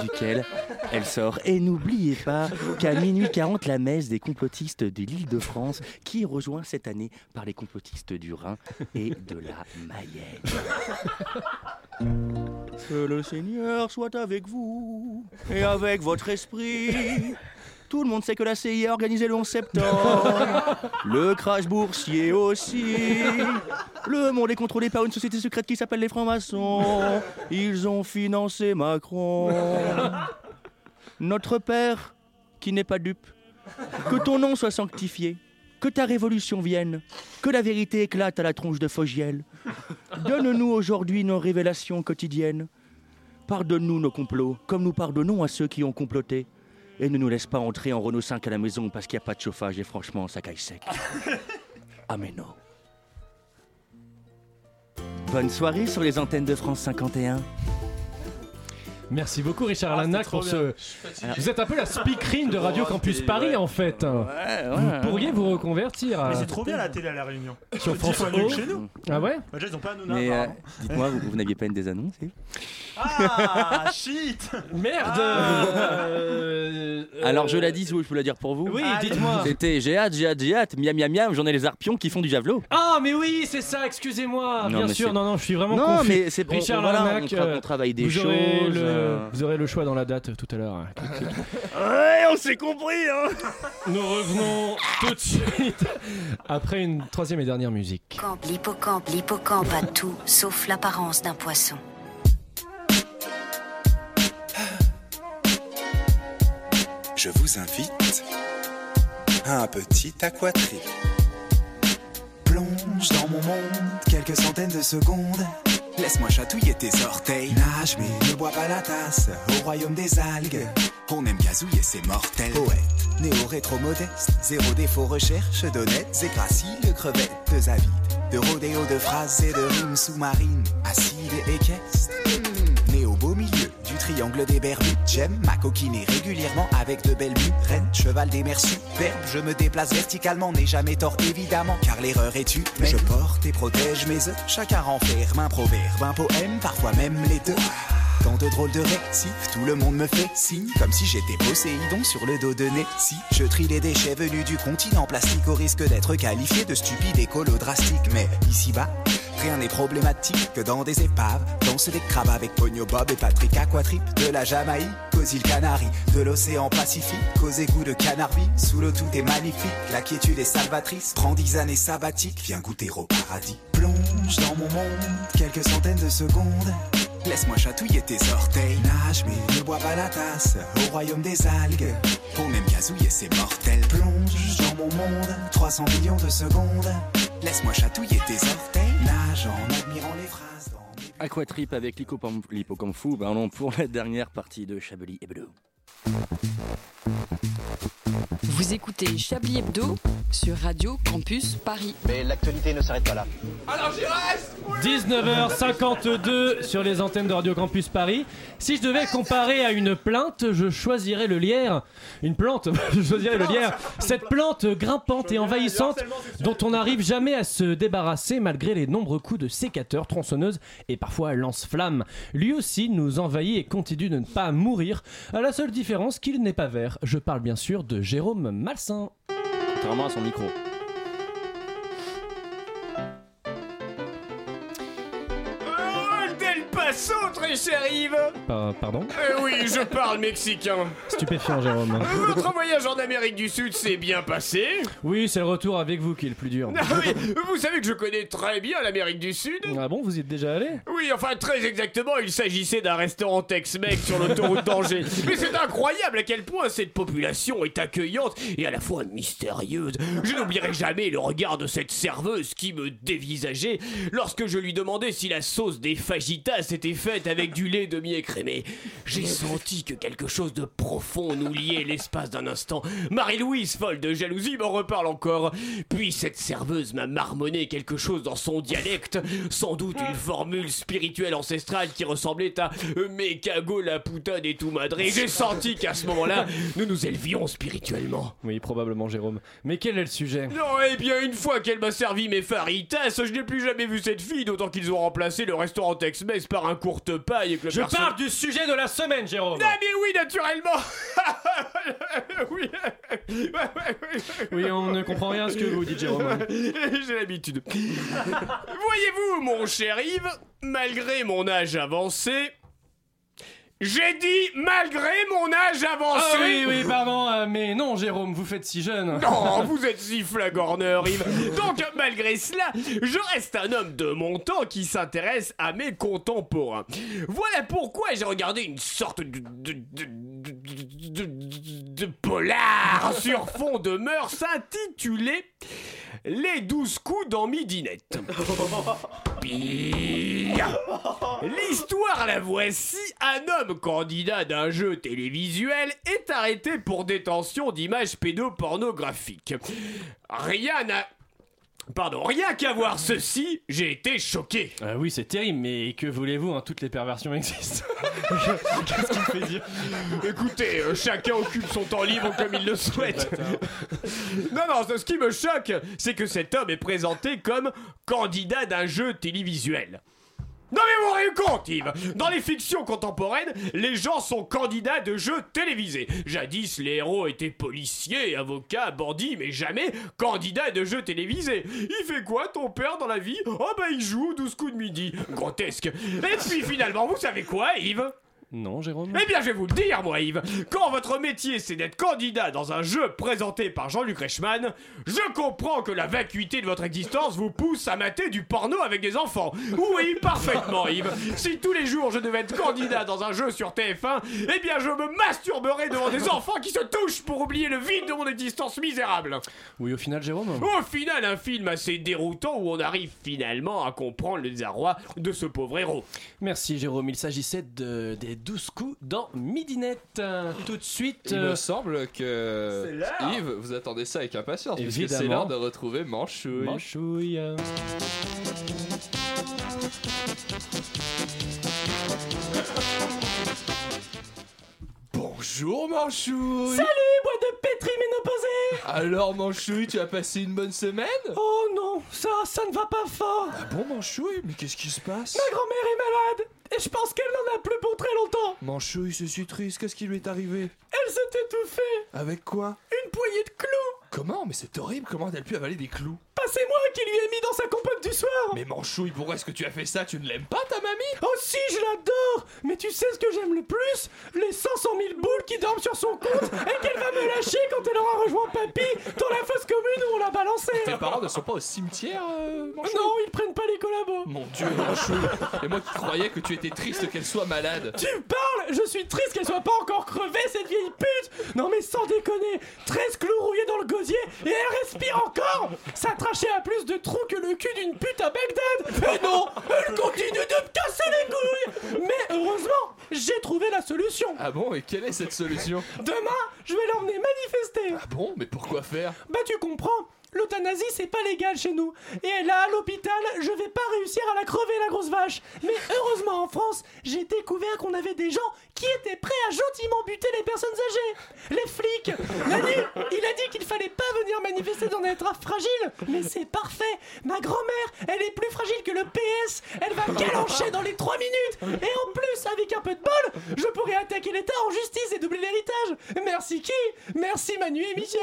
duquel elle sort. Et n'oubliez pas qu'à minuit 40, la messe des complotistes de l'île de France, qui rejoint cette année par les complotistes du Rhin et de la Mayenne. Que le Seigneur soit avec vous et avec votre esprit. Tout le monde sait que la CIA a organisé le 11 septembre. Le crash boursier aussi. Le monde est contrôlé par une société secrète qui s'appelle les francs-maçons. Ils ont financé Macron. Notre Père, qui n'est pas dupe, que ton nom soit sanctifié. Que ta révolution vienne, que la vérité éclate à la tronche de Fogiel. Donne-nous aujourd'hui nos révélations quotidiennes. Pardonne-nous nos complots, comme nous pardonnons à ceux qui ont comploté. Et ne nous laisse pas entrer en Renault 5 à la maison parce qu'il n'y a pas de chauffage et franchement, ça caille sec. Ameno. Bonne soirée sur les antennes de France 51. Merci beaucoup Richard Ah, Lanac pour ce. Vous êtes un peu la speakerine de Radio Oh, Campus Paris ouais. en fait. ouais. Vous pourriez vous reconvertir. à- Mais c'est trop bien la télé à la Réunion. Sur France O. chez nous. Ah ouais Bah, déjà, ils ont pas un Hanouna, Mais euh, dites-moi, vous, vous n'aviez pas une des annonces Ah, shit Merde Euh, Alors je la dis ou je peux la dire pour vous Oui, dites-moi. C'était j'ai hâte, j'ai hâte, j'ai hâte, miam miam miam, j'en ai les arpions qui font du javelot. Ah mais oui, c'est ça, excusez-moi. Bien sûr, non, non, je suis vraiment Non, mais c'est bon, Richard Larnac, on tra- euh, travaille des choses, euh. Vous aurez le choix dans la date tout à l'heure. Ouais, on s'est compris hein Nous revenons tout de suite après une troisième et dernière musique. L'hippocampe, l'hippocampe, l'hippocampe a tout sauf l'apparence d'un poisson. Je vous invite à un petit aquatrip. Plonge dans mon monde quelques centaines de secondes. Laisse-moi chatouiller tes orteils. Nage, mais ne bois pas la tasse. Au royaume des algues, on aime gazouiller, c'est mortel. Poète, néo-rétro modeste. Zéro défaut, recherche d'honnêtes et graciles crevettes de. De rodéo, de phrases et de rimes sous-marines. Acides et équestres. Triangle des Bermudes, j'aime ma coquiner régulièrement avec de belles reine cheval des mers superbes. Je me déplace verticalement, n'ai jamais tort évidemment, car l'erreur est tu. Je porte et protège mes œufs, chacun renferme un proverbe, un poème, parfois même les deux. Tant de drôles de récifs, tout le monde me fait signe, comme si j'étais Poséidon sur le dos de Si Je trie les déchets venus du continent plastique au risque d'être qualifié de stupide écolo drastique. Mais ici-bas, rien n'est problématique que dans des épaves, dansent des crabes avec Pogno Bob et Patrick Aquatrip, de la Jamaïque aux îles Canaries, de l'océan Pacifique aux égouts de Canarby. Sous l'eau tout est magnifique, la quiétude est salvatrice. Prends dix années sabbatiques, viens goûter au paradis. Plonge dans mon monde quelques centaines de secondes. Laisse-moi chatouiller tes orteils. Nage, mais ne bois pas la tasse. Au royaume des algues, on aime gazouiller, c'est mortel. Plonge dans mon monde, 300 millions de secondes. Laisse-moi chatouiller tes orteils. En admirant les phrases. Aquatrip avec l'hippocampe fou, pardon, pour la dernière partie de Chablis Hebdo. Vous écoutez Chablis Hebdo sur Radio Campus Paris. Mais l'actualité ne s'arrête pas là. Alors j'y reste 19h52 sur les antennes de Radio Campus Paris. Si je devais comparer à une plainte, je choisirais le lierre. Une plante, je choisirais le lierre. Cette plante grimpante et envahissante dont on n'arrive jamais à se débarrasser malgré les nombreux coups de sécateur, tronçonneuse et parfois lance-flamme. Lui aussi nous envahit et continue de ne pas mourir. À la seule différence qu'il n'est pas vert. Je parle bien sûr de Jérôme Malsain. Contrairement à son micro. Paso, très cher Yves Pa- pardon? Eh oui, je parle mexicain Stupéfiant, Jérôme. Votre voyage en Amérique du Sud s'est bien passé? Oui, c'est le retour avec vous qui est le plus dur. Ah oui, vous savez que je connais très bien l'Amérique du Sud Ah bon, vous y êtes déjà allé? Oui, enfin très exactement, il s'agissait d'un restaurant Tex-Mex sur l'autoroute d'Angers. Mais c'est incroyable à quel point cette population est accueillante et à la fois mystérieuse. Je n'oublierai jamais le regard de cette serveuse qui me dévisageait lorsque je lui demandais si la sauce des fajitas était faite avec du lait demi-écrémé. J'ai senti que quelque chose de profond nous liait l'espace d'un instant. Marie-Louise, folle de jalousie, m'en reparle encore. Puis cette serveuse m'a marmonné quelque chose dans son dialecte, sans doute une formule spirituelle ancestrale qui ressemblait à euh, Me cago la puta de tu madre. Et J'ai senti qu'à ce moment-là, nous nous élevions spirituellement. Oui, probablement, Jérôme. Mais quel est le sujet? Non, eh bien, une fois qu'elle m'a servi mes faritas, je n'ai plus jamais vu cette fille, d'autant qu'ils ont remplacé le restaurant Tex-Mex par un courte paille et que le Je perso- parle du sujet de la semaine, Jérôme Ah, mais oui, naturellement Oui Oui, on ne comprend rien à ce que vous dites, Jérôme. J'ai l'habitude. Voyez-vous, mon cher Yves, malgré mon âge avancé, J'ai dit malgré mon âge avancé. Ah oui, oui, pardon, euh, mais non, Jérôme, vous faites si jeune. Non, vous êtes si flagorneur, Yves. Donc, malgré cela, je reste un homme de mon temps qui s'intéresse à mes contemporains. Voilà pourquoi j'ai regardé une sorte de, de, de, de- de- polar sur fond de mœurs intitulé Les douze coups dans Midinette. L'histoire la voici. Un homme candidat d'un jeu télévisuel est arrêté pour détention d'images pédopornographiques. Rien n'a... Pardon, rien qu'à voir ceci, j'ai été choqué. Ah oui, c'est terrible, mais que voulez-vous, hein, toutes les perversions existent. Qu'est-ce qu'il fait dire? Écoutez, euh, chacun occupe son temps libre comme il le souhaite. non, non, ce qui me choque, c'est que cet homme est présenté comme candidat d'un jeu télévisuel. Non mais vous rendez compte, Yves Dans les fictions contemporaines, les gens sont candidats de jeux télévisés. Jadis, les héros étaient policiers, avocats, bandits, mais jamais candidats de jeux télévisés. Il fait quoi, ton père, dans la vie? Oh bah il joue 12 coups de midi. Grotesque. Et puis finalement, vous savez quoi, Yves? Non, Jérôme? Eh bien, je vais vous le dire, moi, Yves. Quand votre métier, c'est d'être candidat dans un jeu présenté par Jean-Luc Reichmann, je comprends que la vacuité de votre existence vous pousse à mater du porno avec des enfants. Oui, parfaitement, Yves. Si tous les jours je devais être candidat dans un jeu sur TF1, eh bien, je me masturberais devant des enfants qui se touchent pour oublier le vide de mon existence misérable. Oui, au final, Jérôme? Au final, un film assez déroutant où on arrive finalement à comprendre le désarroi de ce pauvre héros. Merci, Jérôme. Il s'agissait de, des 12 coups dans Midinette. Euh, Tout de suite. Il euh, me semble que. Yves, vous attendez ça avec impatience, puisque c'est l'heure de retrouver Manchouille. Manchouille. Bonjour Manchouille. Salut, boîte de pétri ménopausée. Alors Manchouille, tu as passé une bonne semaine? Oh non, ça, ça ne va pas fort. Ah bon Manchouille, mais qu'est-ce qui se passe? Ma grand-mère est malade et je pense qu'elle n'en a plus pour très longtemps. Manchouille, je suis triste, qu'est-ce qui lui est arrivé? Elle s'est étouffée. Avec quoi? Une poignée de clous Comment Mais c'est horrible, comment a-t-elle pu avaler des clous Bah c'est moi qui lui ai mis dans sa compote du soir Mais Manchouille, pourquoi est-ce que tu as fait ça Tu ne l'aimes pas ta mamie? Oh si, je l'adore Mais tu sais ce que j'aime le plus? Les 500 000 boules qui dorment sur son compte et qu'elle va me lâcher quand elle aura rejoint papy dans la fosse commune où on l'a balancé. Tes parents ne sont pas au cimetière, euh, Manchouille Non, ils prennent pas les collabos. Mon dieu, Manchouille Et moi qui croyais que tu étais triste qu'elle soit malade. Tu parles? Je suis triste qu'elle soit pas encore crevée, cette vieille pute! Non mais sans déconner 13 clous rouillés dans le gosier et elle respire encore. Ça trachait à plus de trous que le cul d'une pute à Bagdad. Et non Elle continue de me casser les couilles. Mais heureusement, j'ai trouvé la solution. Ah bon, et quelle est cette solution? Demain, je vais l'emmener manifester. Ah bon, mais pourquoi faire? Bah tu comprends. L'euthanasie c'est pas légal chez nous. Et là à l'hôpital je vais pas réussir à la crever la grosse vache. Mais heureusement en France j'ai découvert qu'on avait des gens qui étaient prêts à gentiment buter les personnes âgées Les flics Manu il a dit qu'il fallait pas venir manifester dans des trappes fragiles Mais c'est parfait. Ma grand-mère elle est plus fragile que le PS Elle va galancher dans les 3 minutes. Et en plus avec un peu de bol Je pourrais attaquer l'État en justice et doubler l'héritage. Merci qui? Merci Manu et Michel.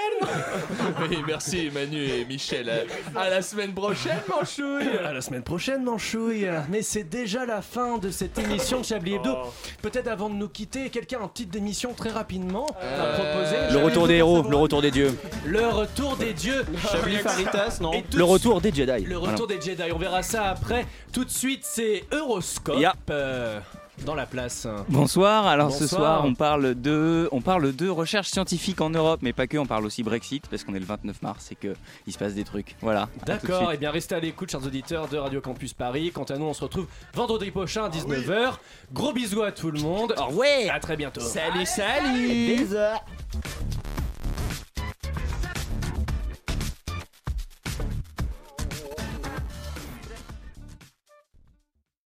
Oui, merci Manu et Michel. À- À la semaine prochaine, Manchouille À la semaine prochaine, Manchouille. Mais c'est déjà la fin de cette émission de Chablis Hebdo. Peut-être avant de nous quitter, quelqu'un un petite démission très rapidement à proposer. Le retour des héros, le retour des dieux. Le retour des dieux. Chablis Faritas, non tout Le retour des Jedi. Le retour des Jedi, on verra ça après. Tout de suite, c'est Euroscope euh, dans la place. Bonsoir, alors ce soir on parle, de, on parle de recherche scientifique en Europe, mais pas que, on parle aussi Brexit, parce qu'on est le 29 mars et qu'il se passe des trucs. Voilà. D'accord, et bien restez à l'écoute, chers auditeurs de Radio Campus Paris. Quant à nous, on se retrouve vendredi prochain à 19h. Gros bisous à tout le monde. Au revoir. À très bientôt. Salut, salut Bisous.